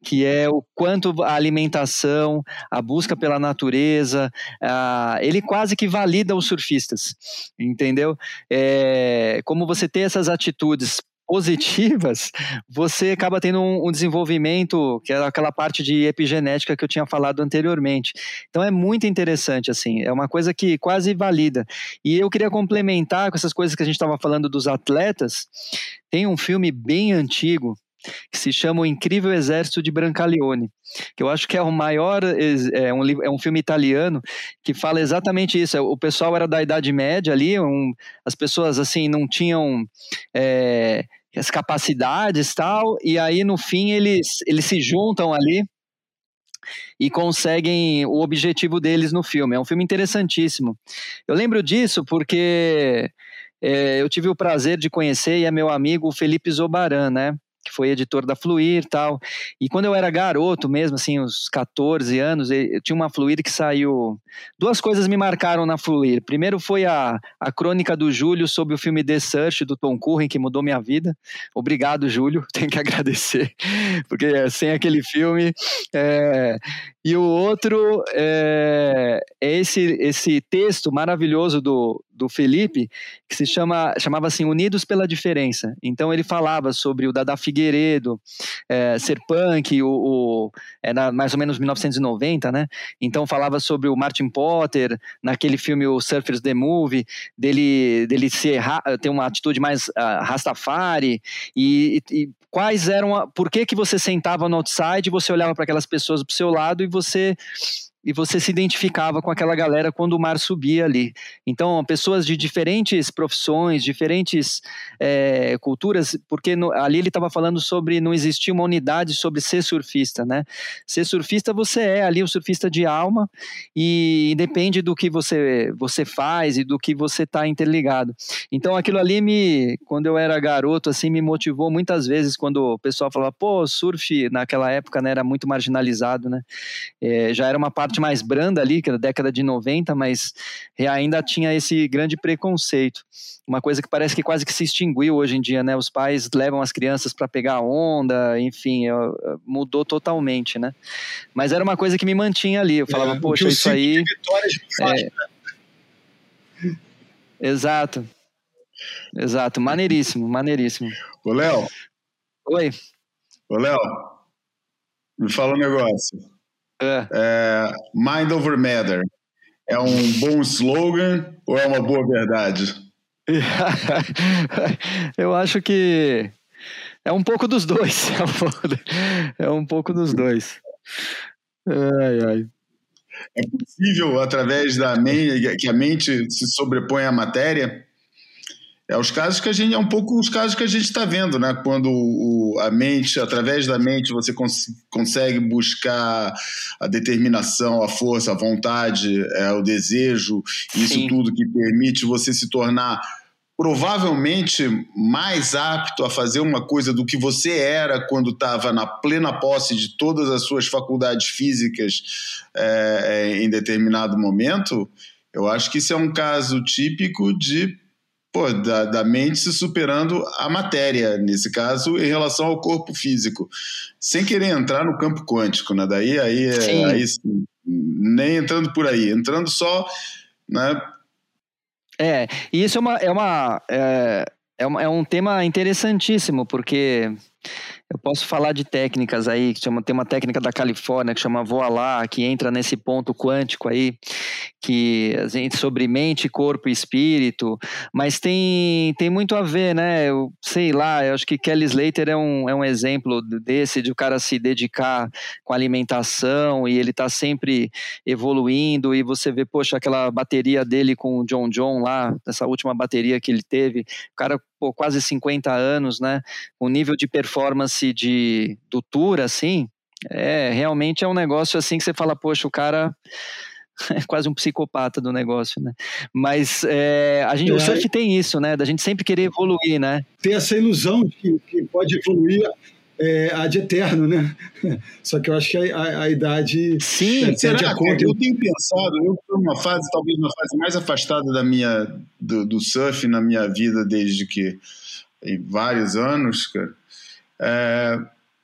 que é o quanto a alimentação, a busca pela natureza, ah, ele quase que valida os surfistas, entendeu? É, como você ter essas atitudes positivas, você acaba tendo um, um desenvolvimento, que é aquela parte de epigenética que eu tinha falado anteriormente. Então é muito interessante, assim, é uma coisa que quase valida. E eu queria complementar com essas coisas que a gente estava falando dos atletas, tem um filme bem antigo, que se chama O Incrível Exército de Brancaleone, que eu acho que é o maior, é um, é um filme italiano que fala exatamente isso. O pessoal era da Idade Média ali, um- as pessoas assim não tinham é, as capacidades tal, e aí no fim eles, eles se juntam ali e conseguem o objetivo deles no filme. É um filme interessantíssimo. Eu lembro disso porque é, eu tive o prazer de conhecer e é meu amigo Felipe Zobaran, né? Que foi editor da Fluir tal. E quando eu era garoto mesmo, assim, uns 14 anos, eu tinha uma Fluir que saiu. Duas coisas me marcaram na Fluir. Primeiro foi a, a crônica do Júlio sobre o filme The Search, do Tom Curren, que mudou minha vida. Obrigado, Júlio, tenho que agradecer, porque sem aquele filme. É... E o outro é, é esse, esse texto maravilhoso do, do Felipe, que se chama chamava assim Unidos pela Diferença. Então ele falava sobre o Dada Figueiredo, é, ser punk, o, o era mais ou menos 1990, né? Então falava sobre o Martin Potter naquele filme o Surfers the Movie, dele dele ser ter uma atitude mais uh, rastafari e, e, quais eram a, por que que você sentava no outside, você olhava para aquelas pessoas do seu lado e você e você se identificava com aquela galera quando o mar subia ali. Então, pessoas de diferentes profissões, diferentes é, culturas, porque no, ali ele estava falando sobre não existir uma unidade sobre ser surfista, né? Ser surfista você é ali o um surfista de alma e depende do que você você faz e do que você está interligado. Então, aquilo ali me, quando eu era garoto, assim, me motivou muitas vezes quando o pessoal falava, pô, surf naquela época né, era muito marginalizado, né? É, já era uma parte parte mais branda ali, que era da década de 90, mas ainda tinha esse grande preconceito. Uma coisa que parece que quase que se extinguiu hoje em dia, né? Os pais levam as crianças para pegar onda, enfim, mudou totalmente, né? Mas era uma coisa que me mantinha ali. Eu falava, é, poxa, isso aí. É... Né? Exato. Exato, maneiríssimo, maneiríssimo. Ô, Léo. Oi. Ô, Léo, me fala um negócio. É. É, Mind over Matter. É um bom slogan ou é uma boa verdade? Eu acho que é um pouco dos dois. É um pouco dos dois. Ai, ai. É possível, através da mente, que a mente se sobrepõe à matéria? É os casos que a gente é um pouco os casos que a gente está vendo, né? Quando o, a mente, através da mente, você cons consegue buscar a determinação, a força, a vontade, é, o desejo, isso Sim. tudo que permite você se tornar provavelmente mais apto a fazer uma coisa do que você era quando estava na plena posse de todas as suas faculdades físicas é, é, em determinado momento. Eu acho que isso é um caso típico de pô, da, da, mente se superando a matéria, nesse caso, em relação ao corpo físico, sem querer entrar no campo quântico, né? Daí aí, é, aí nem entrando por aí, entrando só, né? É, e isso é uma, é uma, é, é, uma, é um tema interessantíssimo, porque eu posso falar de técnicas aí, que chama, tem uma técnica da Califórnia que chama Voa Lá, que entra nesse ponto quântico aí, que a gente sobre mente, corpo e espírito, mas tem, tem muito a ver, né? Eu sei lá, eu acho que Kelly Slater é um, é um exemplo desse, de o cara se dedicar com alimentação e ele tá sempre evoluindo, e você vê, poxa, aquela bateria dele com o John John lá, essa última bateria que ele teve, o cara pô, quase 50 anos, né? O nível de performance de do tour, assim, é realmente é um negócio assim que você fala, poxa, o cara é quase um psicopata do negócio, né? Mas é, a gente, é, o surf tem isso, né? Da gente sempre querer evoluir, né? Tem essa ilusão de que, que pode evoluir é, a de eterno, né? Só que eu acho que a, a, a idade. Sim, é, será? Conta. Eu tenho pensado, eu estou numa fase, talvez uma fase mais afastada da minha, do, do surf na minha vida desde que. em vários anos, cara. É,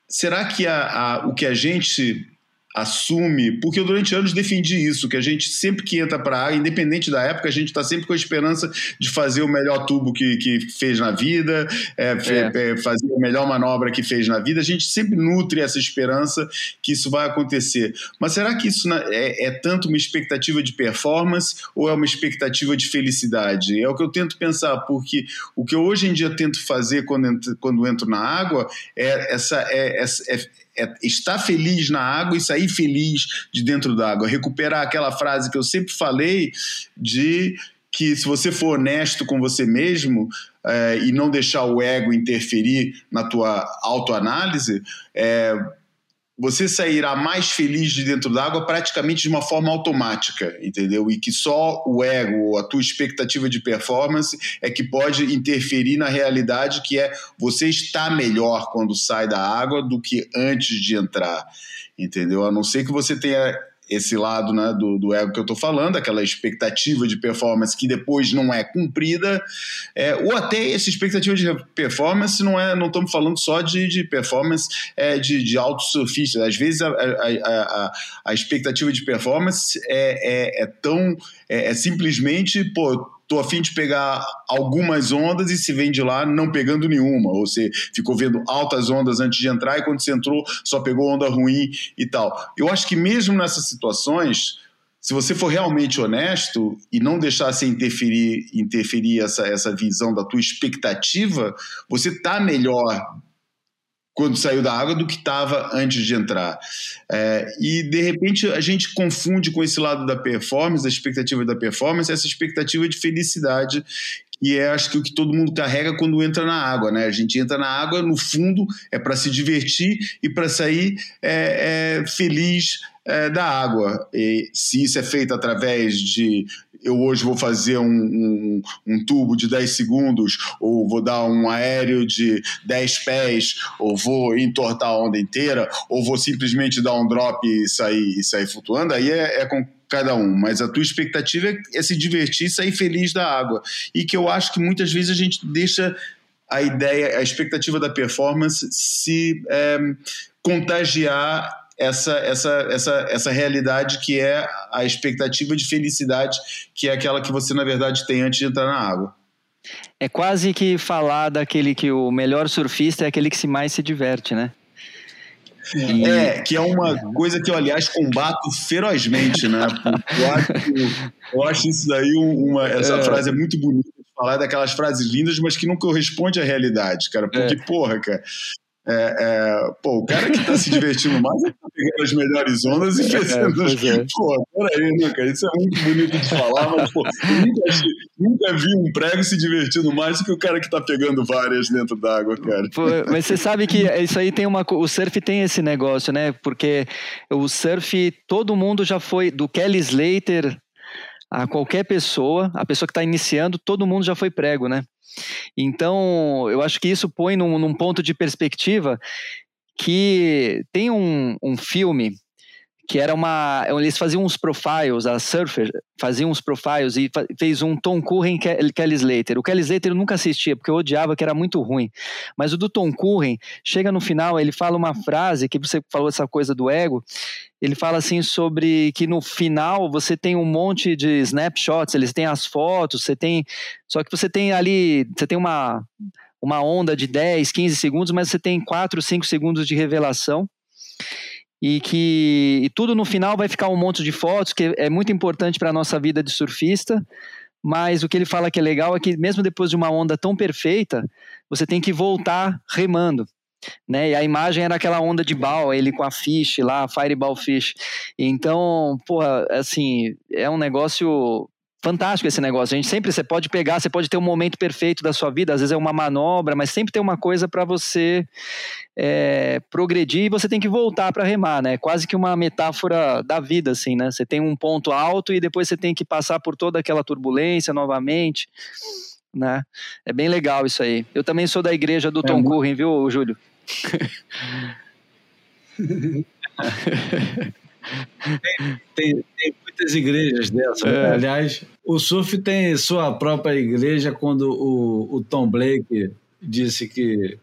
será que a, a, o que a gente assume, porque eu durante anos defendi isso, que a gente sempre que entra para a área, independente da época, a gente está sempre com a esperança de fazer o melhor tubo que, que fez na vida, é, é. É, fazer a melhor manobra que fez na vida, a gente sempre nutre essa esperança que isso vai acontecer. Mas será que isso é, é tanto uma expectativa de performance ou é uma expectativa de felicidade? É o que eu tento pensar, porque o que eu hoje em dia tento fazer quando entro, quando entro na água é essa, é, é, estar feliz na água e sair feliz de dentro d'água. Recuperar aquela frase que eu sempre falei de que se você for honesto com você mesmo é, e não deixar o ego interferir na tua autoanálise, é, você sairá mais feliz de dentro d'água praticamente de uma forma automática, entendeu? E que só o ego, a tua expectativa de performance é que pode interferir na realidade que é você está melhor quando sai da água do que antes de entrar, entendeu? A não ser que você tenha esse lado né, do, do ego que eu estou falando, aquela expectativa de performance que depois não é cumprida, é, ou até essa expectativa de performance não é, não estamos falando só de, de performance é, de, de alto surfista. Às vezes a, a, a, a expectativa de performance é, é, é tão é, é simplesmente pô tô a fim de pegar algumas ondas e se vem de lá não pegando nenhuma. Ou você ficou vendo altas ondas antes de entrar e quando você entrou só pegou onda ruim e tal. Eu acho que mesmo nessas situações, se você for realmente honesto e não deixar se interferir, interferir essa, essa visão da tua expectativa, você tá melhor quando saiu da água do que estava antes de entrar. É, e, de repente, a gente confunde com esse lado da performance, da expectativa da performance, essa expectativa de felicidade e é acho que o que todo mundo carrega quando entra na água, né? A gente entra na água, no fundo, é para se divertir e para sair é, é, feliz é, da água. E se isso é feito através de eu hoje vou fazer um, um, um, tubo de 10 segundos, ou vou dar um aéreo de 10 pés, ou vou entortar a onda inteira, ou vou simplesmente dar um drop e sair, e sair flutuando, aí é, é com cada um. Mas a tua expectativa é, é se divertir e sair feliz da água. E que eu acho que muitas vezes a gente deixa a ideia, a expectativa da performance se é, contagiar essa, essa, essa, essa realidade que é a expectativa de felicidade, que é aquela que você, na verdade, tem antes de entrar na água. É quase que falar daquele que o melhor surfista é aquele que se mais se diverte, né? E... É, que é uma coisa que eu, aliás, combato ferozmente, né? Eu acho, eu acho isso daí uma. Essa é. frase é muito bonita de falar, daquelas frases lindas, mas que não corresponde à realidade, cara. Porque, é. porra, cara, é, é, pô, o cara que tá se divertindo mais é tá pegando as melhores ondas e fazendo. É, é. Pô, peraí, né, cara? Isso é muito bonito de falar, mas, pô, nunca, nunca, vi um prego se divertindo mais do que o cara que tá pegando várias dentro d'água, cara. Pô, mas você sabe que isso aí tem uma. O surf tem esse negócio, né? Porque o surf, todo mundo já foi, do Kelly Slater a qualquer pessoa, a pessoa que está iniciando, todo mundo já foi prego, né? Então, eu acho que isso põe num, num ponto de perspectiva que tem um, um filme que era uma. Eles faziam uns profiles, a Surfer fazia uns profiles e fez um Tom Curren e Kelly Slater. O Kelly Slater eu nunca assistia, porque eu odiava que era muito ruim. Mas o do Tom Curren, chega no final, ele fala uma frase que você falou essa coisa do ego. Ele fala assim sobre que no final você tem um monte de snapshots, eles têm as fotos, você tem. Só que você tem ali. Você tem uma, uma onda de 10, 15 segundos, mas você tem 4, 5 segundos de revelação e que e tudo no final vai ficar um monte de fotos, que é muito importante para a nossa vida de surfista. Mas o que ele fala que é legal é que, mesmo depois de uma onda tão perfeita, você tem que voltar remando. Né? E a imagem era aquela onda de bal, ele com a fish lá, fireball fish. Então, porra, assim, é um negócio fantástico esse negócio. A gente sempre você pode pegar, você pode ter um momento perfeito da sua vida, às vezes é uma manobra, mas sempre tem uma coisa para você é, progredir e você tem que voltar para remar, né? Quase que uma metáfora da vida, assim, né? Você tem um ponto alto e depois você tem que passar por toda aquela turbulência novamente, né? É bem legal isso aí. Eu também sou da igreja do é Tom Curren, viu, Júlio? Tem, tem, tem, muitas igrejas dessas. Né? É. Aliás, o surf tem sua própria igreja quando o, o Tom Blake disse que.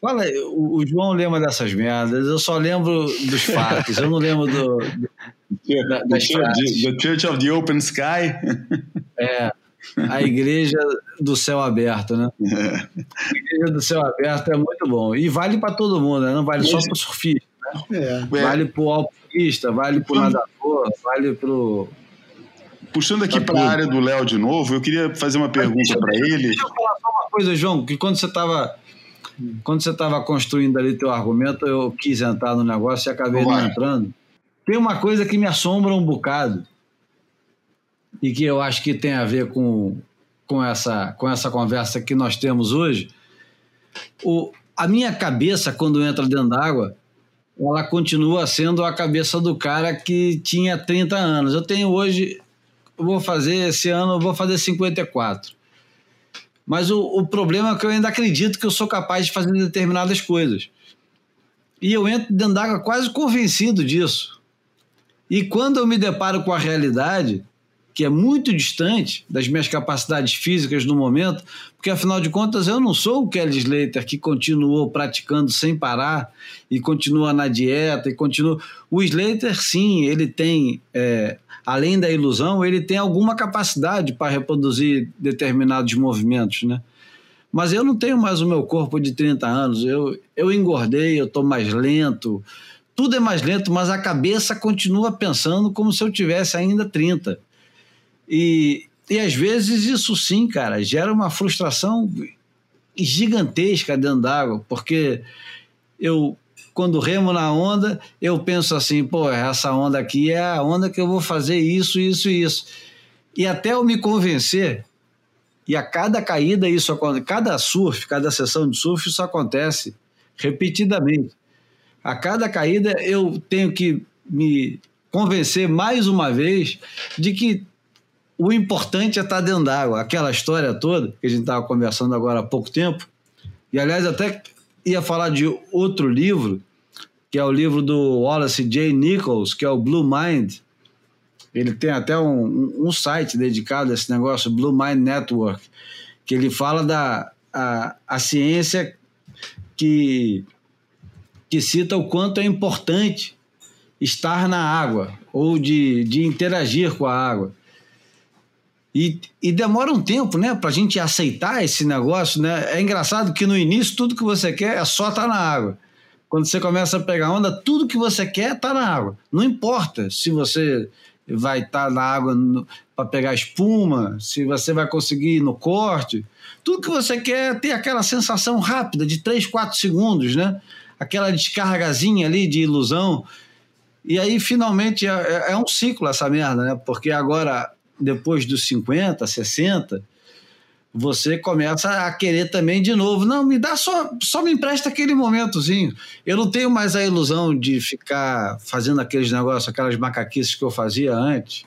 Fala, o, o, João lembra dessas merdas, eu só lembro dos fatos, eu não lembro do. do da, das the Church of the Open Sky. É, a igreja do céu aberto, né? É. A igreja do céu aberto é muito bom. E vale para todo mundo, né? não vale só para o surfista. Né? É. Vale para o alpinista, vale para o nadador, vale para o. Puxando aqui para a área do Léo de novo, eu queria fazer uma pergunta para ele. Deixa eu falar só uma coisa, João, que quando você estava quando você estava construindo ali teu argumento, eu quis entrar no negócio e acabei não entrando. Tem uma coisa que me assombra um bocado e que eu acho que tem a ver com, com, essa, com essa conversa que nós temos hoje. O, a minha cabeça, quando entra dentro d'água, ela continua sendo a cabeça do cara que tinha 30 anos. Eu tenho hoje, vou fazer esse ano, eu vou fazer 54. Mas o, o problema é que eu ainda acredito que eu sou capaz de fazer determinadas coisas. E eu entro dentro d'água quase convencido disso. E quando eu me deparo com a realidade, que é muito distante das minhas capacidades físicas no momento, porque afinal de contas eu não sou o Kelly Slater que continuou praticando sem parar e continua na dieta e continua. O Slater, sim, ele tem, é, além da ilusão, ele tem alguma capacidade para reproduzir determinados movimentos, né? Mas eu não tenho mais o meu corpo de 30 anos, eu, eu engordei, eu estou mais lento, tudo é mais lento, mas a cabeça continua pensando como se eu tivesse ainda 30. E, e às vezes isso sim, cara, gera uma frustração gigantesca dentro d'água, porque eu, quando remo na onda, eu penso assim, pô, essa onda aqui é a onda que eu vou fazer isso, isso e isso. E até eu me convencer, e a cada caída isso acontece, cada surf, cada sessão de surf, isso acontece repetidamente. A cada caída eu tenho que me convencer mais uma vez de que o importante é estar dentro d'água. Aquela história toda que a gente estava conversando agora há pouco tempo. E, aliás, até ia falar de outro livro, que é o livro do Wallace J. Nichols, que é o Blue Mind. Ele tem até um, um site dedicado a esse negócio, Blue Mind Network, que ele fala da a, a ciência que, que cita o quanto é importante estar na água ou de, de interagir com a água. E, e demora um tempo, né, para a gente aceitar esse negócio, né? É engraçado que no início tudo que você quer é só estar tá na água. Quando você começa a pegar onda, tudo que você quer está na água. Não importa se você vai estar tá na água para pegar espuma, se você vai conseguir ir no corte. Tudo que você quer é ter aquela sensação rápida de 3, 4 segundos, né? Aquela descargazinha ali de ilusão. E aí, finalmente, é, é, é um ciclo essa merda, né? Porque agora depois dos 50, 60, você começa a querer também de novo. Não, me dá só, só me empresta aquele momentozinho. Eu não tenho mais a ilusão de ficar fazendo aqueles negócios, aquelas macaquices que eu fazia antes.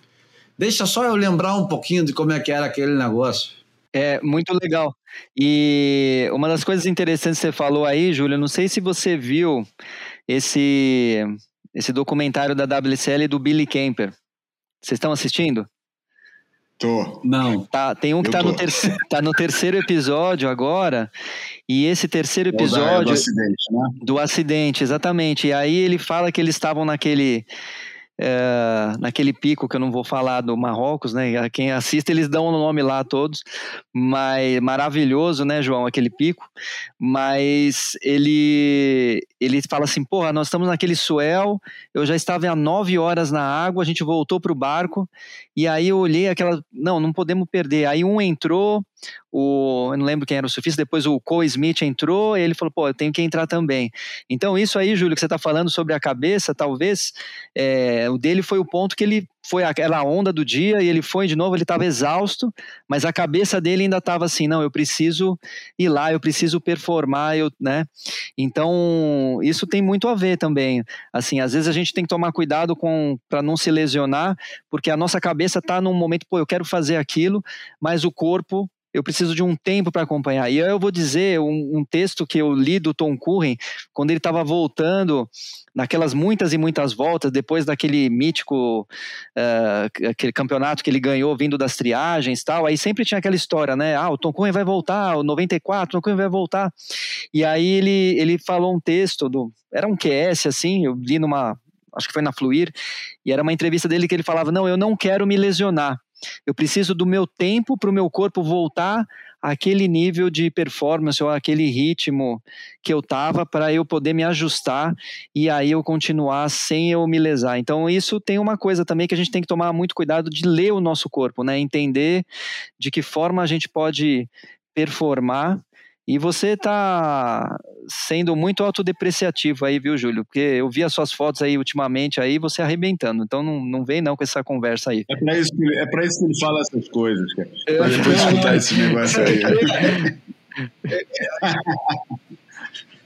Deixa só eu lembrar um pouquinho de como é que era aquele negócio. É muito legal. E uma das coisas interessantes que você falou aí, Júlio, não sei se você viu esse, esse documentário da WCL do Billy Kemper. Vocês estão assistindo? Tô. Não. Tá, tem um que tá no, terceiro, tá no terceiro episódio agora, e esse terceiro É episódio. do acidente, né? Do acidente, exatamente. E aí ele fala que eles estavam naquele. eh, naquele pico que eu não vou falar do Marrocos, né? Quem assiste, eles dão o nome lá todos, mas maravilhoso, né, João, aquele pico. Mas ele ele fala assim: porra, nós estamos naquele suel, eu já estava há nove horas na água, a gente voltou para o barco, e aí eu olhei aquela. Não, não podemos perder. Aí um entrou, o, eu não lembro quem era o surfista, depois o Cole Smith entrou, e ele falou, pô, eu tenho que entrar também. Então, isso aí, Júlio, que você está falando sobre a cabeça, talvez, é, o dele foi o ponto que ele foi aquela onda do dia, e ele foi de novo, ele estava exausto, mas a cabeça dele ainda estava assim, não, eu preciso ir lá, eu preciso performar, eu, né? Então, isso tem muito a ver também. Assim, às vezes a gente tem que tomar cuidado com para não se lesionar, porque a nossa cabeça está num momento, pô, eu quero fazer aquilo, mas o corpo eu preciso de um tempo para acompanhar. E aí eu vou dizer um, um texto que eu li do Tom Curren, quando ele estava voltando naquelas muitas e muitas voltas, depois daquele mítico, uh, aquele campeonato que ele ganhou vindo das triagens tal, aí sempre tinha aquela história, né? Ah, o Tom Curren vai voltar, o 94, o Tom Curren vai voltar. E aí ele, ele falou um texto, do, era um QS, assim, eu li numa, acho que foi na Fluir, e era uma entrevista dele que ele falava, não, eu não quero me lesionar, eu preciso do meu tempo para o meu corpo voltar àquele nível de performance ou aquele ritmo que eu estava para eu poder me ajustar e aí eu continuar sem eu me lesar. Então isso tem uma coisa também que a gente tem que tomar muito cuidado de ler o nosso corpo, né? Entender de que forma a gente pode performar e você está sendo muito autodepreciativo aí, viu, Júlio? Porque eu vi as suas fotos aí ultimamente aí, você arrebentando. Então não, não vem não com essa conversa aí. É pra, isso que, ele- é pra isso que ele fala essas coisas, cara. Pra depois escutar esse negócio aí.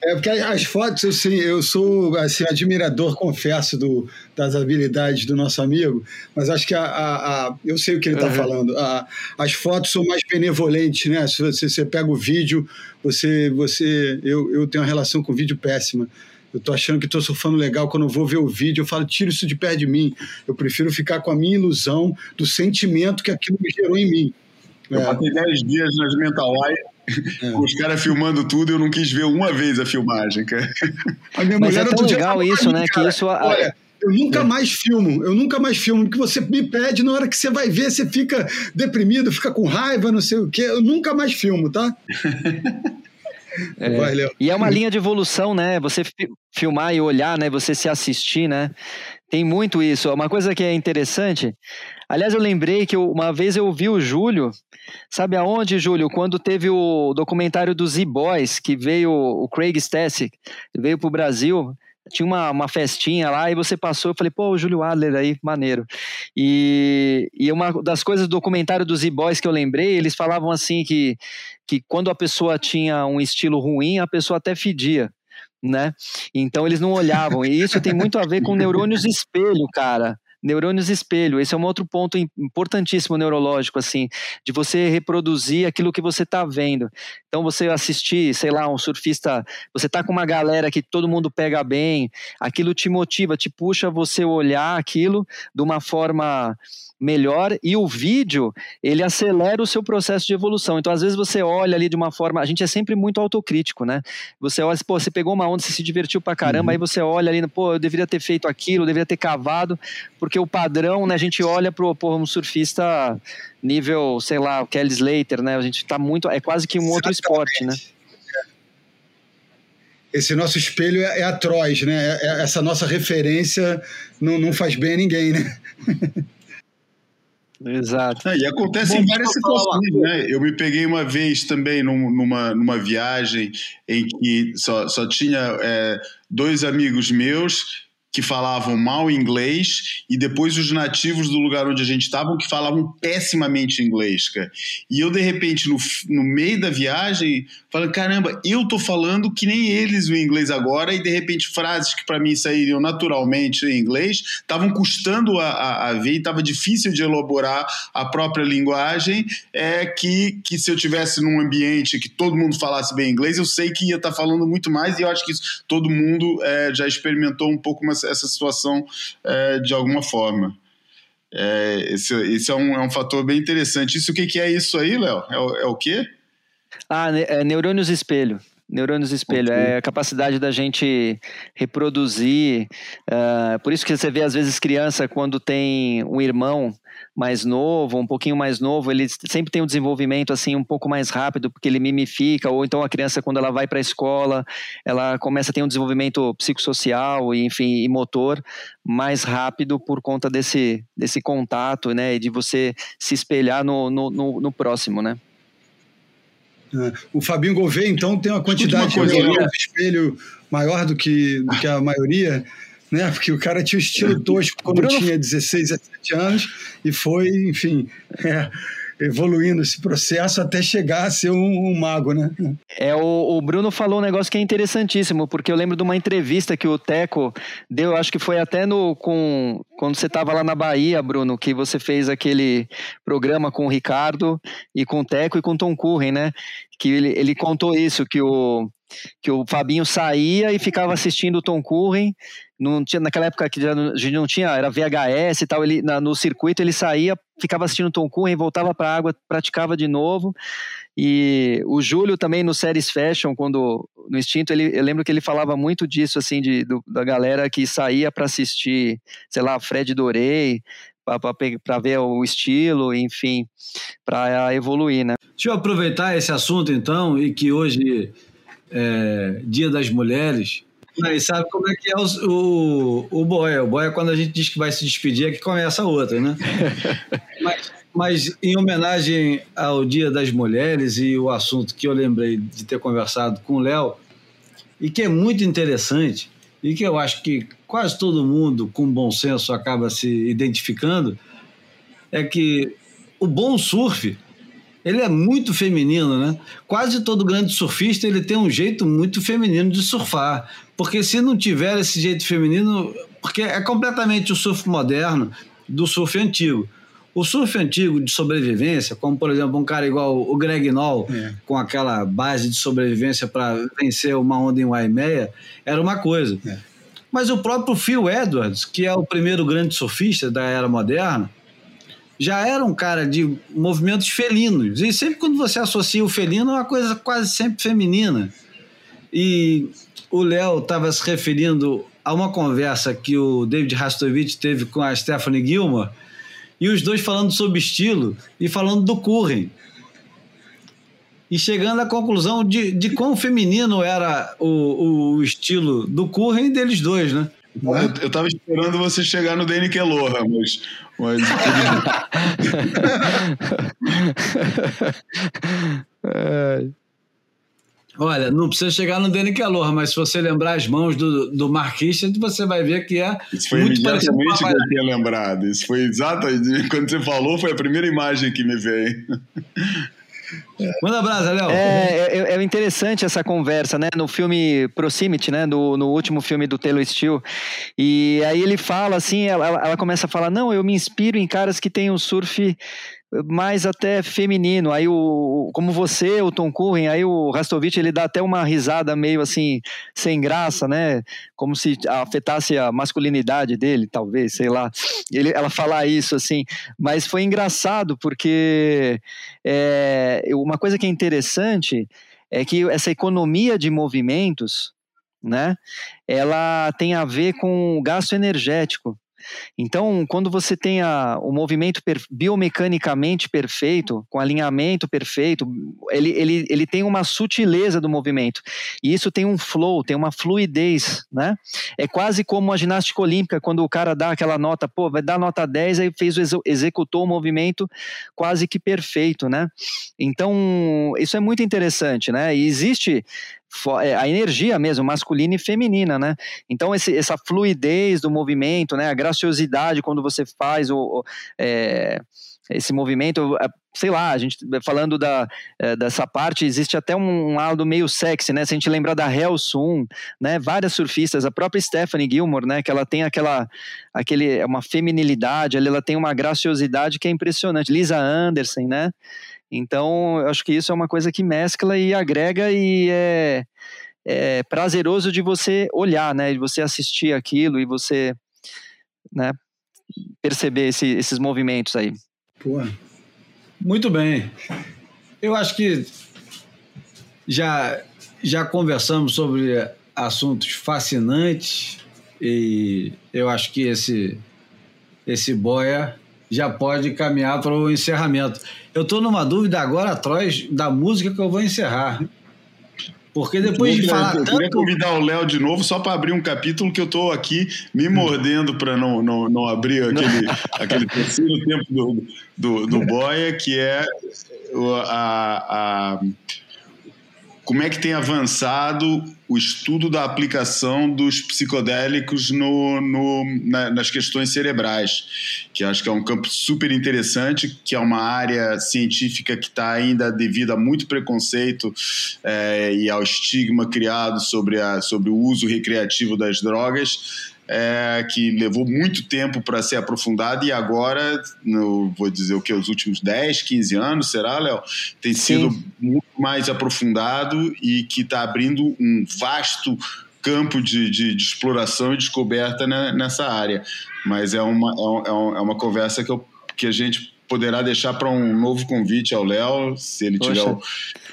É porque as fotos, assim, eu sou assim, admirador, confesso, do, das habilidades do nosso amigo, mas acho que a, a, a eu sei o que ele está Uhum. falando. A- as fotos são mais benevolentes, né? Se você, você pega o vídeo, você. você eu, eu tenho uma relação com vídeo péssima. Eu tô achando que tô surfando legal, quando eu vou ver o vídeo, eu falo, tira isso de perto de mim. Eu prefiro ficar com a minha ilusão do sentimento que aquilo me gerou em mim. Eu É. passei 10 dias nas Mental Com os caras filmando tudo e eu não quis ver uma vez a filmagem, cara. A minha Mas mulher é tão dia legal isso, mim, né, que cara, isso a- Olha, eu nunca mais filmo, eu nunca mais filmo, porque você me pede, na hora que você vai ver, você fica deprimido, fica com raiva, não sei o quê. Eu nunca mais filmo, tá? É. Vai. E é uma linha de evolução, né? Você fi- filmar e olhar, né? Você se assistir, né? Tem muito isso. Uma coisa que é interessante. Aliás, eu lembrei que eu- uma vez eu vi o Júlio. Sabe aonde, Júlio? Quando teve o documentário dos Z-Boys, que veio o Craig Stasic, veio pro Brasil. Tinha uma, uma festinha lá e você passou. Eu falei, pô, o Júlio Adler aí, maneiro. E, e uma das coisas do documentário dos Z-Boys que eu lembrei, eles falavam assim que, que quando a pessoa tinha um estilo ruim, a pessoa até fedia. Né? Então eles não olhavam. E isso tem muito a ver com neurônios espelho, cara. Neurônios espelho. Esse é um outro ponto im- importantíssimo neurológico, assim, de você reproduzir aquilo que você está vendo. Então você assistir, sei lá, um surfista, você tá com uma galera que todo mundo pega bem, aquilo te motiva, te puxa você olhar aquilo de uma forma melhor e o vídeo ele acelera o seu processo de evolução. Então, às vezes você olha ali de uma forma, a gente é sempre muito autocrítico, né? Você olha, pô, você pegou uma onda, você se divertiu pra caramba, aí você olha ali, pô, eu deveria ter feito aquilo, eu deveria ter cavado, porque o padrão, né, a gente olha pro pô, um surfista nível, sei lá, o Kelly Slater, né? A gente tá muito, é quase que um outro esporte, né? Esse nosso espelho é, é atroz, né? É- é- essa nossa referência não, não faz bem a ninguém, né? Exato. É, e acontece Bom, em várias situações, né? Eu me peguei uma vez também num- numa, numa viagem em que só, só tinha é, dois amigos meus que falavam mal inglês e depois os nativos do lugar onde a gente estava que falavam pessimamente inglês, cara. E eu, de repente, no, no meio da viagem, falando, caramba, eu tô falando que nem eles o inglês agora e, de repente, frases que para mim saíram naturalmente em inglês estavam custando a, a, a ver e estava difícil de elaborar a própria linguagem, é que, que se eu tivesse num ambiente que todo mundo falasse bem inglês, eu sei que ia estar falando muito mais e eu acho que isso, todo mundo é, já experimentou um pouco essa situação é, de alguma forma. É, esse esse é, um, é um fator bem interessante. Isso o que, que é isso aí, Léo? É, é o quê? Ah, é, neurônios espelho. Neurônios espelho Ok. é a capacidade da gente reproduzir. ah, por isso que você vê às vezes criança quando tem um irmão mais novo, um pouquinho mais novo, ele sempre tem um desenvolvimento assim um pouco mais rápido porque ele mimifica. Ou então a criança quando ela vai para a escola, ela começa a ter um desenvolvimento psicossocial e enfim e motor mais rápido por conta desse desse contato, né, e de você se espelhar no, no, no, no próximo, né? O Fabinho Gouveia, então, tem uma quantidade uma coisa, de né? de espelho maior do que, do que a maioria, né? Porque o cara tinha o estilo tosco quando Bruno- tinha 16, 17 anos e foi, enfim, é, evoluindo esse processo até chegar a ser um, um mago, né? É, o, o Bruno falou um negócio que é interessantíssimo, porque eu lembro de uma entrevista que o Teco deu, acho que foi até no com quando você estava lá na Bahia, Bruno, que você fez aquele programa com o Ricardo e com o Teco e com o Tom Curren, né? Que ele, ele contou isso, que o que o Fabinho saía e ficava assistindo o Tom Curren, não tinha, naquela época que a gente não tinha, era VHS e tal, ele, na- no circuito ele saía, ficava assistindo Tom Curren, voltava para a água, praticava de novo, e o Júlio também no Séries Fashion, quando no Instinto, ele, eu lembro que ele falava muito disso, assim, de, do- da galera que saía para assistir, sei lá, Fred Dorei, para ver o estilo, enfim, para evoluir, né? Deixa eu aproveitar esse assunto, então, e que hoje é Dia das Mulheres. Mas sabe como é que é o, o, o boia? O boia, quando a gente diz que vai se despedir, é que começa a outra, né? mas, mas, em homenagem ao Dia das Mulheres e o assunto que eu lembrei de ter conversado com o Léo, e que é muito interessante, e que eu acho que quase todo mundo com bom senso acaba se identificando, é que o bom surf ele é muito feminino, né? Quase todo grande surfista ele tem um jeito muito feminino de surfar, porque se não tiver esse jeito feminino, porque é completamente o surf moderno do surf antigo. O surf antigo de sobrevivência, como por exemplo um cara igual o Greg Noll, É. com aquela base de sobrevivência para vencer uma onda em Waimea, era uma coisa. É. Mas o próprio Phil Edwards, que é o primeiro grande surfista da era moderna, já era um cara de movimentos felinos. E sempre quando você associa o felino, é uma coisa quase sempre feminina. E o Léo estava se referindo a uma conversa que o David Rastovich teve com a Stephanie Gilmore, e os dois falando sobre estilo e falando do Curren. E chegando à conclusão de, de quão feminino era o, o estilo do Curren deles dois, né? Eu, eu tava esperando você chegar no Danny Keloha, mas. mas É, Olha, não precisa chegar no Danny Calor, mas se você lembrar as mãos do, do Mark Richards, você vai ver que é isso foi muito parecido com imediatamente que eu tinha lembrado. Isso foi exato. Quando você falou, foi a primeira imagem que me veio. Manda brasa, Léo. É, é, é interessante essa conversa, né? No filme Proximity, né? No, no último filme do Taylor Steele. E aí ele fala assim, ela, ela- ela começa a falar, não, eu me inspiro em caras que têm um surf mais até feminino. Aí o, como você, o Tom Curren, aí o Rastovich, ele dá até uma risada meio assim, sem graça, né? Como se afetasse a masculinidade dele, talvez, sei lá. Ele, ela falar isso assim, mas foi engraçado porque é, uma coisa que é interessante é que essa economia de movimentos, né, ela tem a ver com o gasto energético. Então, quando você tem a, o movimento per, biomecanicamente perfeito, com alinhamento perfeito, ele, ele, ele tem uma sutileza do movimento. E isso tem um flow, tem uma fluidez, né? É quase como a ginástica olímpica, quando o cara dá aquela nota, pô, vai dar nota 10, aí fez executou o movimento quase que perfeito, né? Então, isso é muito interessante, né? E existe a energia mesmo, masculina e feminina, né? Então, esse- essa fluidez do movimento, né? A graciosidade quando você faz o, o- é, esse movimento, é, sei lá, a gente falando da, é, dessa parte, existe até um, um lado meio sexy, né? Se a gente lembrar da Hel Sun, né? Várias surfistas, a própria Stephanie Gilmore, né? Que ela tem aquela, aquele, é uma feminilidade, ela tem uma graciosidade que é impressionante. Lisa Anderson, né? Então, eu acho que isso é uma coisa que mescla e agrega e é, é prazeroso de você olhar, né? De você assistir aquilo e você, né? Perceber esse- esses movimentos aí. Pô, Muito bem. Eu acho que já, já conversamos sobre assuntos fascinantes e eu acho que esse, esse boia já pode caminhar para o encerramento. Eu estou numa dúvida agora, Trois, da música que eu vou encerrar. Porque depois de eu falar eu tanto. convidar o Léo de novo só para abrir um capítulo que eu estou aqui me mordendo para não, não, não abrir aquele, aquele terceiro tempo do, do, do Boia, que é a, a- como é que tem avançado o estudo da aplicação dos psicodélicos no, no- na- nas questões cerebrais, que acho que é um campo super interessante, que é uma área científica que está ainda devido a muito preconceito é, e ao estigma criado sobre, a, sobre o uso recreativo das drogas, é, que levou muito tempo para ser aprofundado e agora, no, vou dizer o que, os últimos 10, 15 anos, será, Léo? Tem Sim. sido muito mais aprofundado e que está abrindo um vasto campo de, de, de exploração e descoberta né, nessa área. Mas é uma, é um- é um- é uma conversa que, eu, que a gente poderá deixar para um novo convite ao Léo, se ele, tiver o-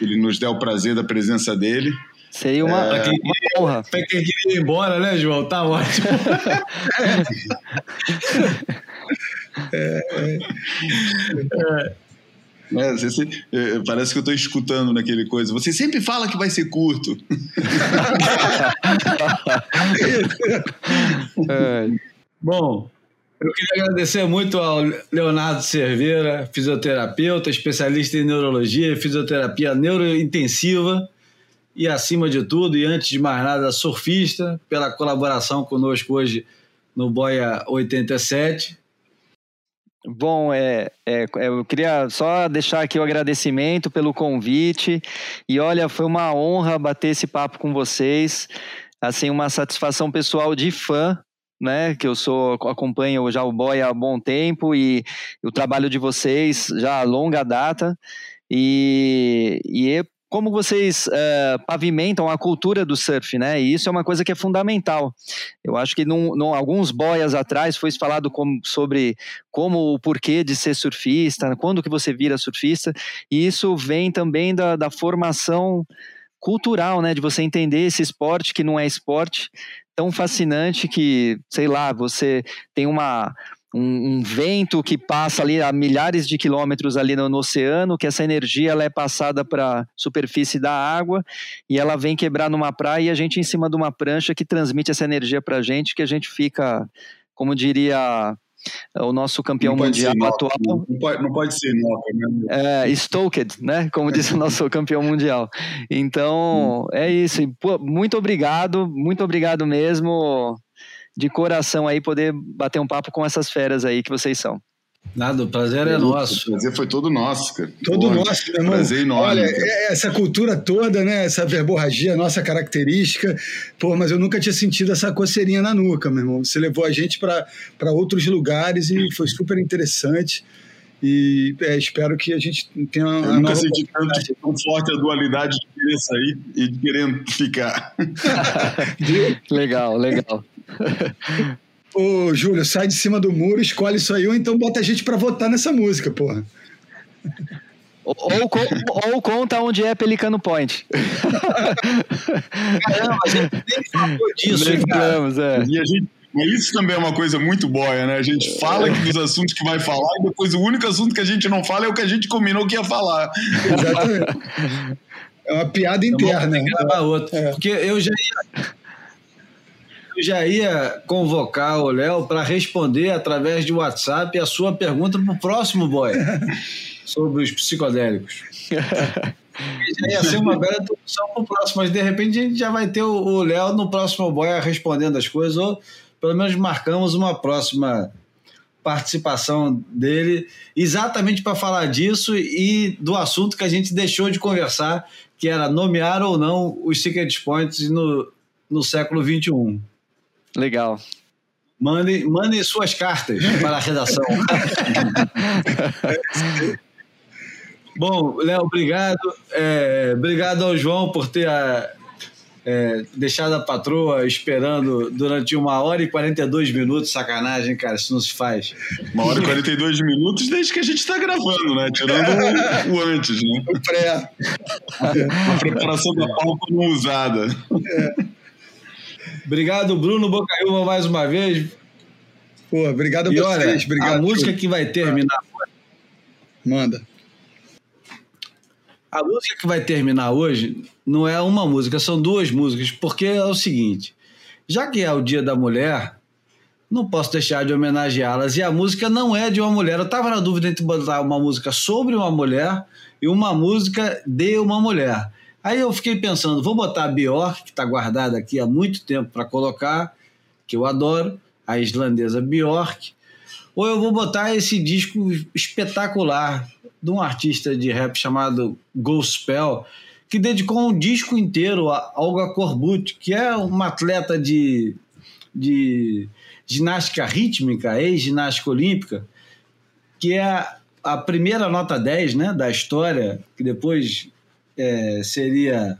ele nos der o prazer da presença dele. Seria uma, Pra quem, uma honra. pra quem queria ir embora, né, João? Tá ótimo. Né, você se- eh, parece que eu estou escutando naquele coisa. Você sempre fala que vai ser curto. É, Bom, eu queria agradecer muito ao Leonardo Cerveira, fisioterapeuta, especialista em neurologia e fisioterapia neurointensiva e, acima de tudo, e antes de mais nada, surfista, pela colaboração conosco hoje no Boia 87. Bom, é, é, eu queria só deixar aqui o agradecimento pelo convite. E olha, foi uma honra bater esse papo com vocês. Assim, uma satisfação pessoal de fã, né? Que eu sou, acompanho já o Boy há bom tempo e o trabalho de vocês já há longa data. E, e é como vocês uh, pavimentam a cultura do surf, né? E isso é uma coisa que é fundamental. Eu acho que num, num, alguns boias atrás foi falado como, sobre como o porquê de ser surfista, quando que você vira surfista, e isso vem também da, da formação cultural, né? De você entender esse esporte que não é esporte tão fascinante que, sei lá, você tem uma um, um, vento que passa ali a milhares de quilômetros ali no, no oceano, que essa energia ela é passada para a superfície da água e ela vem quebrar numa praia e a gente em cima de uma prancha que transmite essa energia para a gente, que a gente fica, como diria o nosso campeão mundial atual. Não pode, não pode ser inoca, né? É, stoked, né? Como disse o nosso campeão mundial. Então, hum. é isso. Pô, muito obrigado, muito obrigado mesmo de coração aí poder bater um papo com essas feras aí que vocês são. Nada, o prazer é nosso. O prazer foi todo nosso, cara. Todo Pô, nosso, meu irmão. Prazer enorme. Olha, é essa cultura toda, né? Essa verborragia, nossa característica. Pô, mas eu nunca tinha sentido essa coceirinha na nuca, meu irmão. Você levou a gente para outros lugares e foi super interessante. E é, espero que a gente tenha. Eu nunca senti tanto, tão forte a dualidade de querer sair e de querer ficar. legal, legal. Ô, Júlio, sai de cima do muro, escolhe isso aí, ou então bota a gente pra votar nessa música, porra. Ou, ou, ou, conta onde é Pelicano Point. Caramba, a gente nem falou disso, Lembramos, é. E a gente, isso também é uma coisa muito boia, né? A gente fala que dos assuntos que vai falar e depois o único assunto que a gente não fala é o que a gente combinou que ia falar. Exatamente. É uma piada interna. Então, outro. É. Porque eu já ia já ia convocar o Léo para responder através de WhatsApp a sua pergunta para o próximo boy sobre os psicodélicos. já ia ser uma bela introdução para o próximo, mas de repente a gente já vai ter o Léo no próximo boy respondendo as coisas, ou pelo menos marcamos uma próxima participação dele, exatamente para falar disso e do assunto que a gente deixou de conversar, que era nomear ou não os Secret Points no, no século XXI. Legal. Mande, mande suas cartas para a redação. Bom, Léo, obrigado. É, obrigado ao João por ter a, é, deixado a patroa esperando durante uma hora e 42 minutos. Sacanagem, cara, isso não se faz. Uma hora e 42 minutos desde que a gente está gravando, né? Tirando o, o antes, né? O pré. A preparação da pauta não usada. É. Obrigado, Bruno Bocaiúva, mais uma vez. Pô, obrigado a e vocês. Olha, obrigado a música que vai terminar. Manda. A música que vai terminar hoje não é uma música, são duas músicas, porque é o seguinte: já que é o Dia da Mulher, não posso deixar de homenageá-las. E a música não é de uma mulher. Eu estava na dúvida entre botar uma música sobre uma mulher e uma música de uma mulher. Aí eu fiquei pensando, vou botar a Bjork, que está guardada aqui há muito tempo para colocar, que eu adoro, a islandesa Bjork, ou eu vou botar esse disco espetacular de um artista de rap chamado Gospel, que dedicou um disco inteiro a Olga Korbut, que é uma atleta de, de ginástica rítmica, ex-ginástica olímpica, que é a primeira nota 10 né, da história, que depois é, seria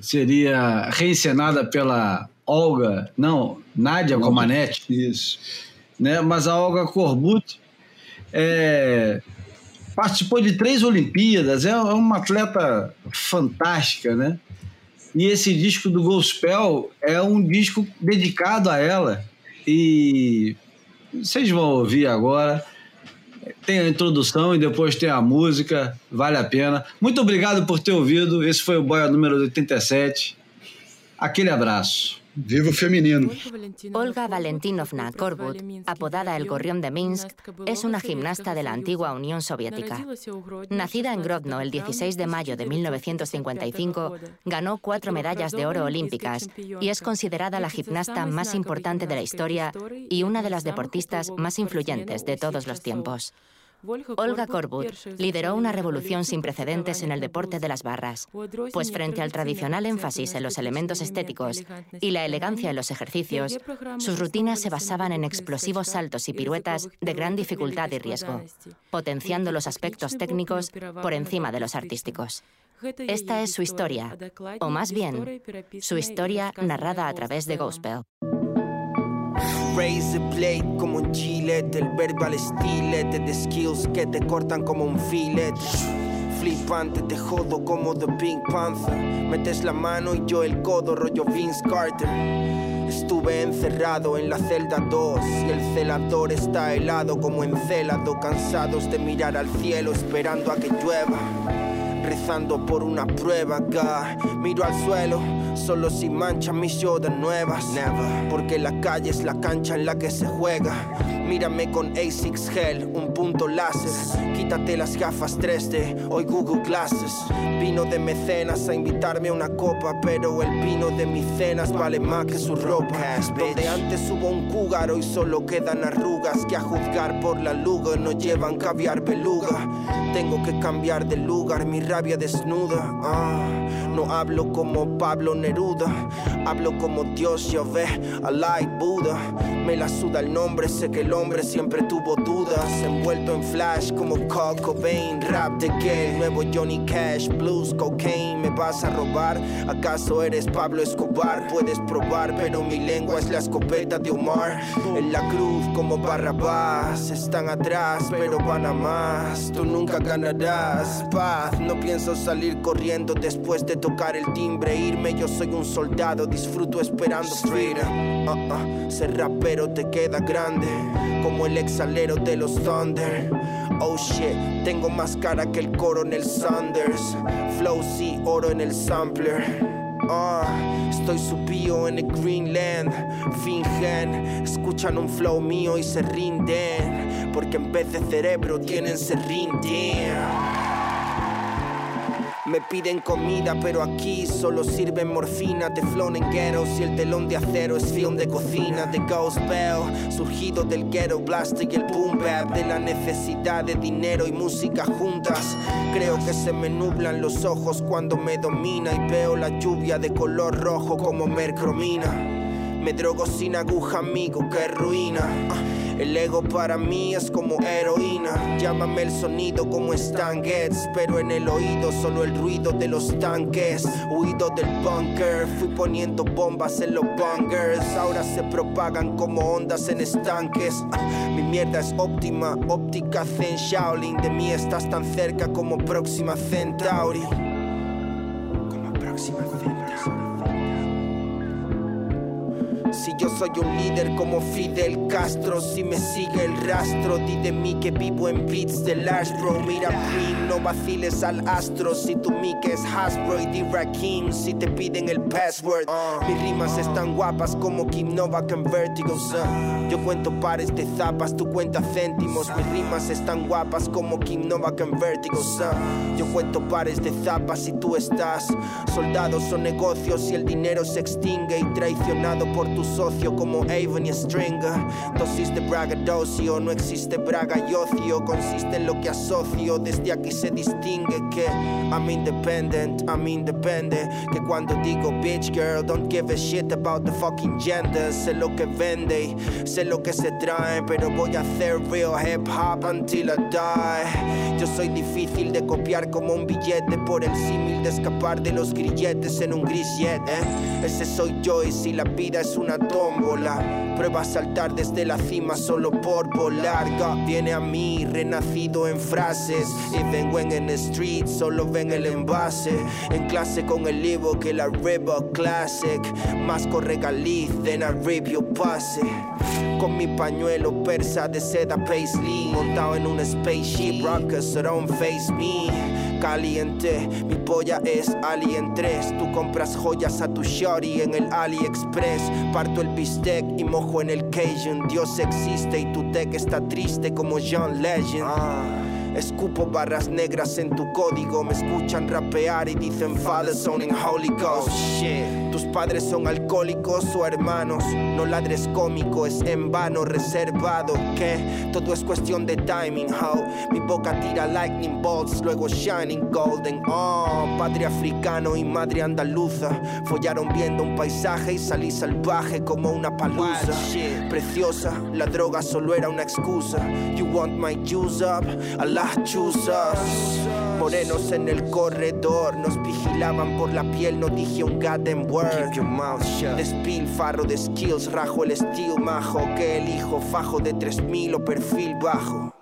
seria reencenada pela Olga, não, Nádia Comaneci. Isso. Né? Mas a Olga Korbut é, participou de três Olimpíadas, é uma atleta fantástica, né? E esse disco do Gospel é um disco dedicado a ela. E vocês vão ouvir agora tem a introdução e depois tem a música, vale a pena. Muito obrigado por ter ouvido. Esse foi o Boia número 87. Aquele abraço. Viva o feminino. Olga Valentinovna Korbut, apodada El Gorrión de Minsk, es una gimnasta de la antigua Unión Soviética. Nacida en Grodno el 16 de mayo de 1955, ganó cuatro medallas de oro olímpicas y es considerada la gimnasta más importante de la historia y una de las deportistas más influyentes de todos los tiempos. Olga Korbut lideró una revolución sin precedentes en el deporte de las barras, pues frente al tradicional énfasis en los elementos estéticos y la elegancia en los ejercicios, sus rutinas se basaban en explosivos saltos y piruetas de gran dificultad y riesgo, potenciando los aspectos técnicos por encima de los artísticos. Esta es su historia, o más bien, su historia narrada a través de gospel. Raise the blade como un gillette, el verbal estilete de skills que te cortan como un filete. Flipante, te jodo como The Pink Panther. Metes la mano y yo el codo, rollo Vince Carter. Estuve encerrado en la celda 2 y el celador está helado como encelado, cansados de mirar al cielo esperando a que llueva. Rezando por una prueba, God. Miro al suelo, solo si mancha mis Jordan nuevas. Never. Porque la calle es la cancha en la que se juega. Mírame con A6 Gel, un punto láser. Quítate las gafas 3D, hoy Google Glasses. Vino de mecenas a invitarme a una copa, pero el vino de mis cenas vale más que su ropa. Donde antes hubo un cougar, hoy solo quedan arrugas que a juzgar por la luga no llevan caviar beluga. Tengo que cambiar de lugar, mi rabia desnuda. ah. No hablo como Pablo Neruda, hablo como Dios Yahvé, Allah y Buda. Me la suda el nombre, sé que el hombre siempre tuvo dudas. Envuelto en flash como Kurt Cobain, rap de que nuevo Johnny Cash, blues, cocaine. ¿Me vas a robar? ¿Acaso eres Pablo Escobar? Puedes probar, pero mi lengua es la escopeta de Omar. En la cruz como Barrabás, están atrás, pero van a más. Tú nunca ganarás paz. No pienso salir corriendo después de tocar el timbre, irme. Yo soy un soldado, disfruto esperando freedom. Uh, uh, ser rapero te queda grande, como el exalero de los Thunder. Oh shit, tengo más cara que el coronel Sanders. Flow sí, oro en el sampler. Ah, estoy subido en el Greenland, fingen, escuchan un flow mío y se rinden, porque en vez de cerebro tienen se rinden. Me piden comida, pero aquí solo sirven morfina, teflón en ghettos y el telón de acero es film de cocina, de Ghost Bell, surgido del ghetto blast y el boom de la necesidad de dinero y música juntas. Creo que se me nublan los ojos cuando me domina y veo la lluvia de color rojo como mercromina. Me drogo sin aguja, amigo, que ruina. El ego para mí es como heroína. Llámame el sonido como Stan Getz, pero en el oído solo el ruido de los tanques. Huido del bunker, fui poniendo bombas en los bunkers. Ahora se propagan como ondas en estanques. Ah, Mi mierda es óptima, óptica Zen Shaolin. De mí estás tan cerca como Próxima Centauri. Como Próxima Centauri. Si yo soy un líder como Fidel Castro, si me sigue el rastro, di de mí que vivo en beats de Large Bro. Mira, no vaciles al astro. Si tu mic es Hasbro y di Rakim, si te piden el password. Mis rimas están guapas como Kim Novak en Vertigo. son. Yo cuento pares de zapas, tú cuentas céntimos. Mis rimas están guapas como Kim Novak en Vertigo. son. Yo cuento pares de zapas y tú estás. Soldados son negocios y el dinero se extingue y traicionado por tu socio como Avon y Stringer. Dosis de braggadocio, no existe braga y ocio, consiste en lo que asocio. Desde aquí se distingue que I'm independent, I'm independent. Que cuando digo bitch girl, don't give a shit about the fucking gender. Sé lo que vende sé lo que se trae, pero voy a hacer real hip hop until I die. Yo soy difícil de copiar como un billete por el símil de escapar de los grilletes en un gris jet, ¿eh? Ese soy yo y si la vida es una tómbola, prueba a saltar desde la cima solo por volar. God viene a mí, renacido en frases. Y vengo en el street, solo ven el envase. En clase con el libro que la River Classic. Más corre Galiz, then I rip your pase. Con mi pañuelo persa de seda paisley. Montado en un spaceship, rockers, so don't face me. Caliente. Mi polla es Alien 3. Tú compras joyas a tu shorty en el AliExpress. Parto el bistec y mojo en el Cajun. Dios existe y tu tech está triste como John Legend. Ah. Escupo barras negras en tu código. Me escuchan rapear y dicen Father Son Holy Ghost. Shit. Tus padres son alcohólicos o hermanos. No ladres cómico, es en vano reservado. Que todo es cuestión de timing. How mi boca tira lightning bolts, luego shining golden. Oh, padre africano y madre andaluza. Follaron viendo un paisaje y salí salvaje como una palusa. Preciosa, la droga solo era una excusa. You want my juice up? Allah us. Morenos en el corredor, nos vigilaban por la piel, no dije un goddamn word. Keep your mouth shut. Despilfarro de skills, rajo el estilo majo, que elijo, fajo de 3000 o perfil bajo.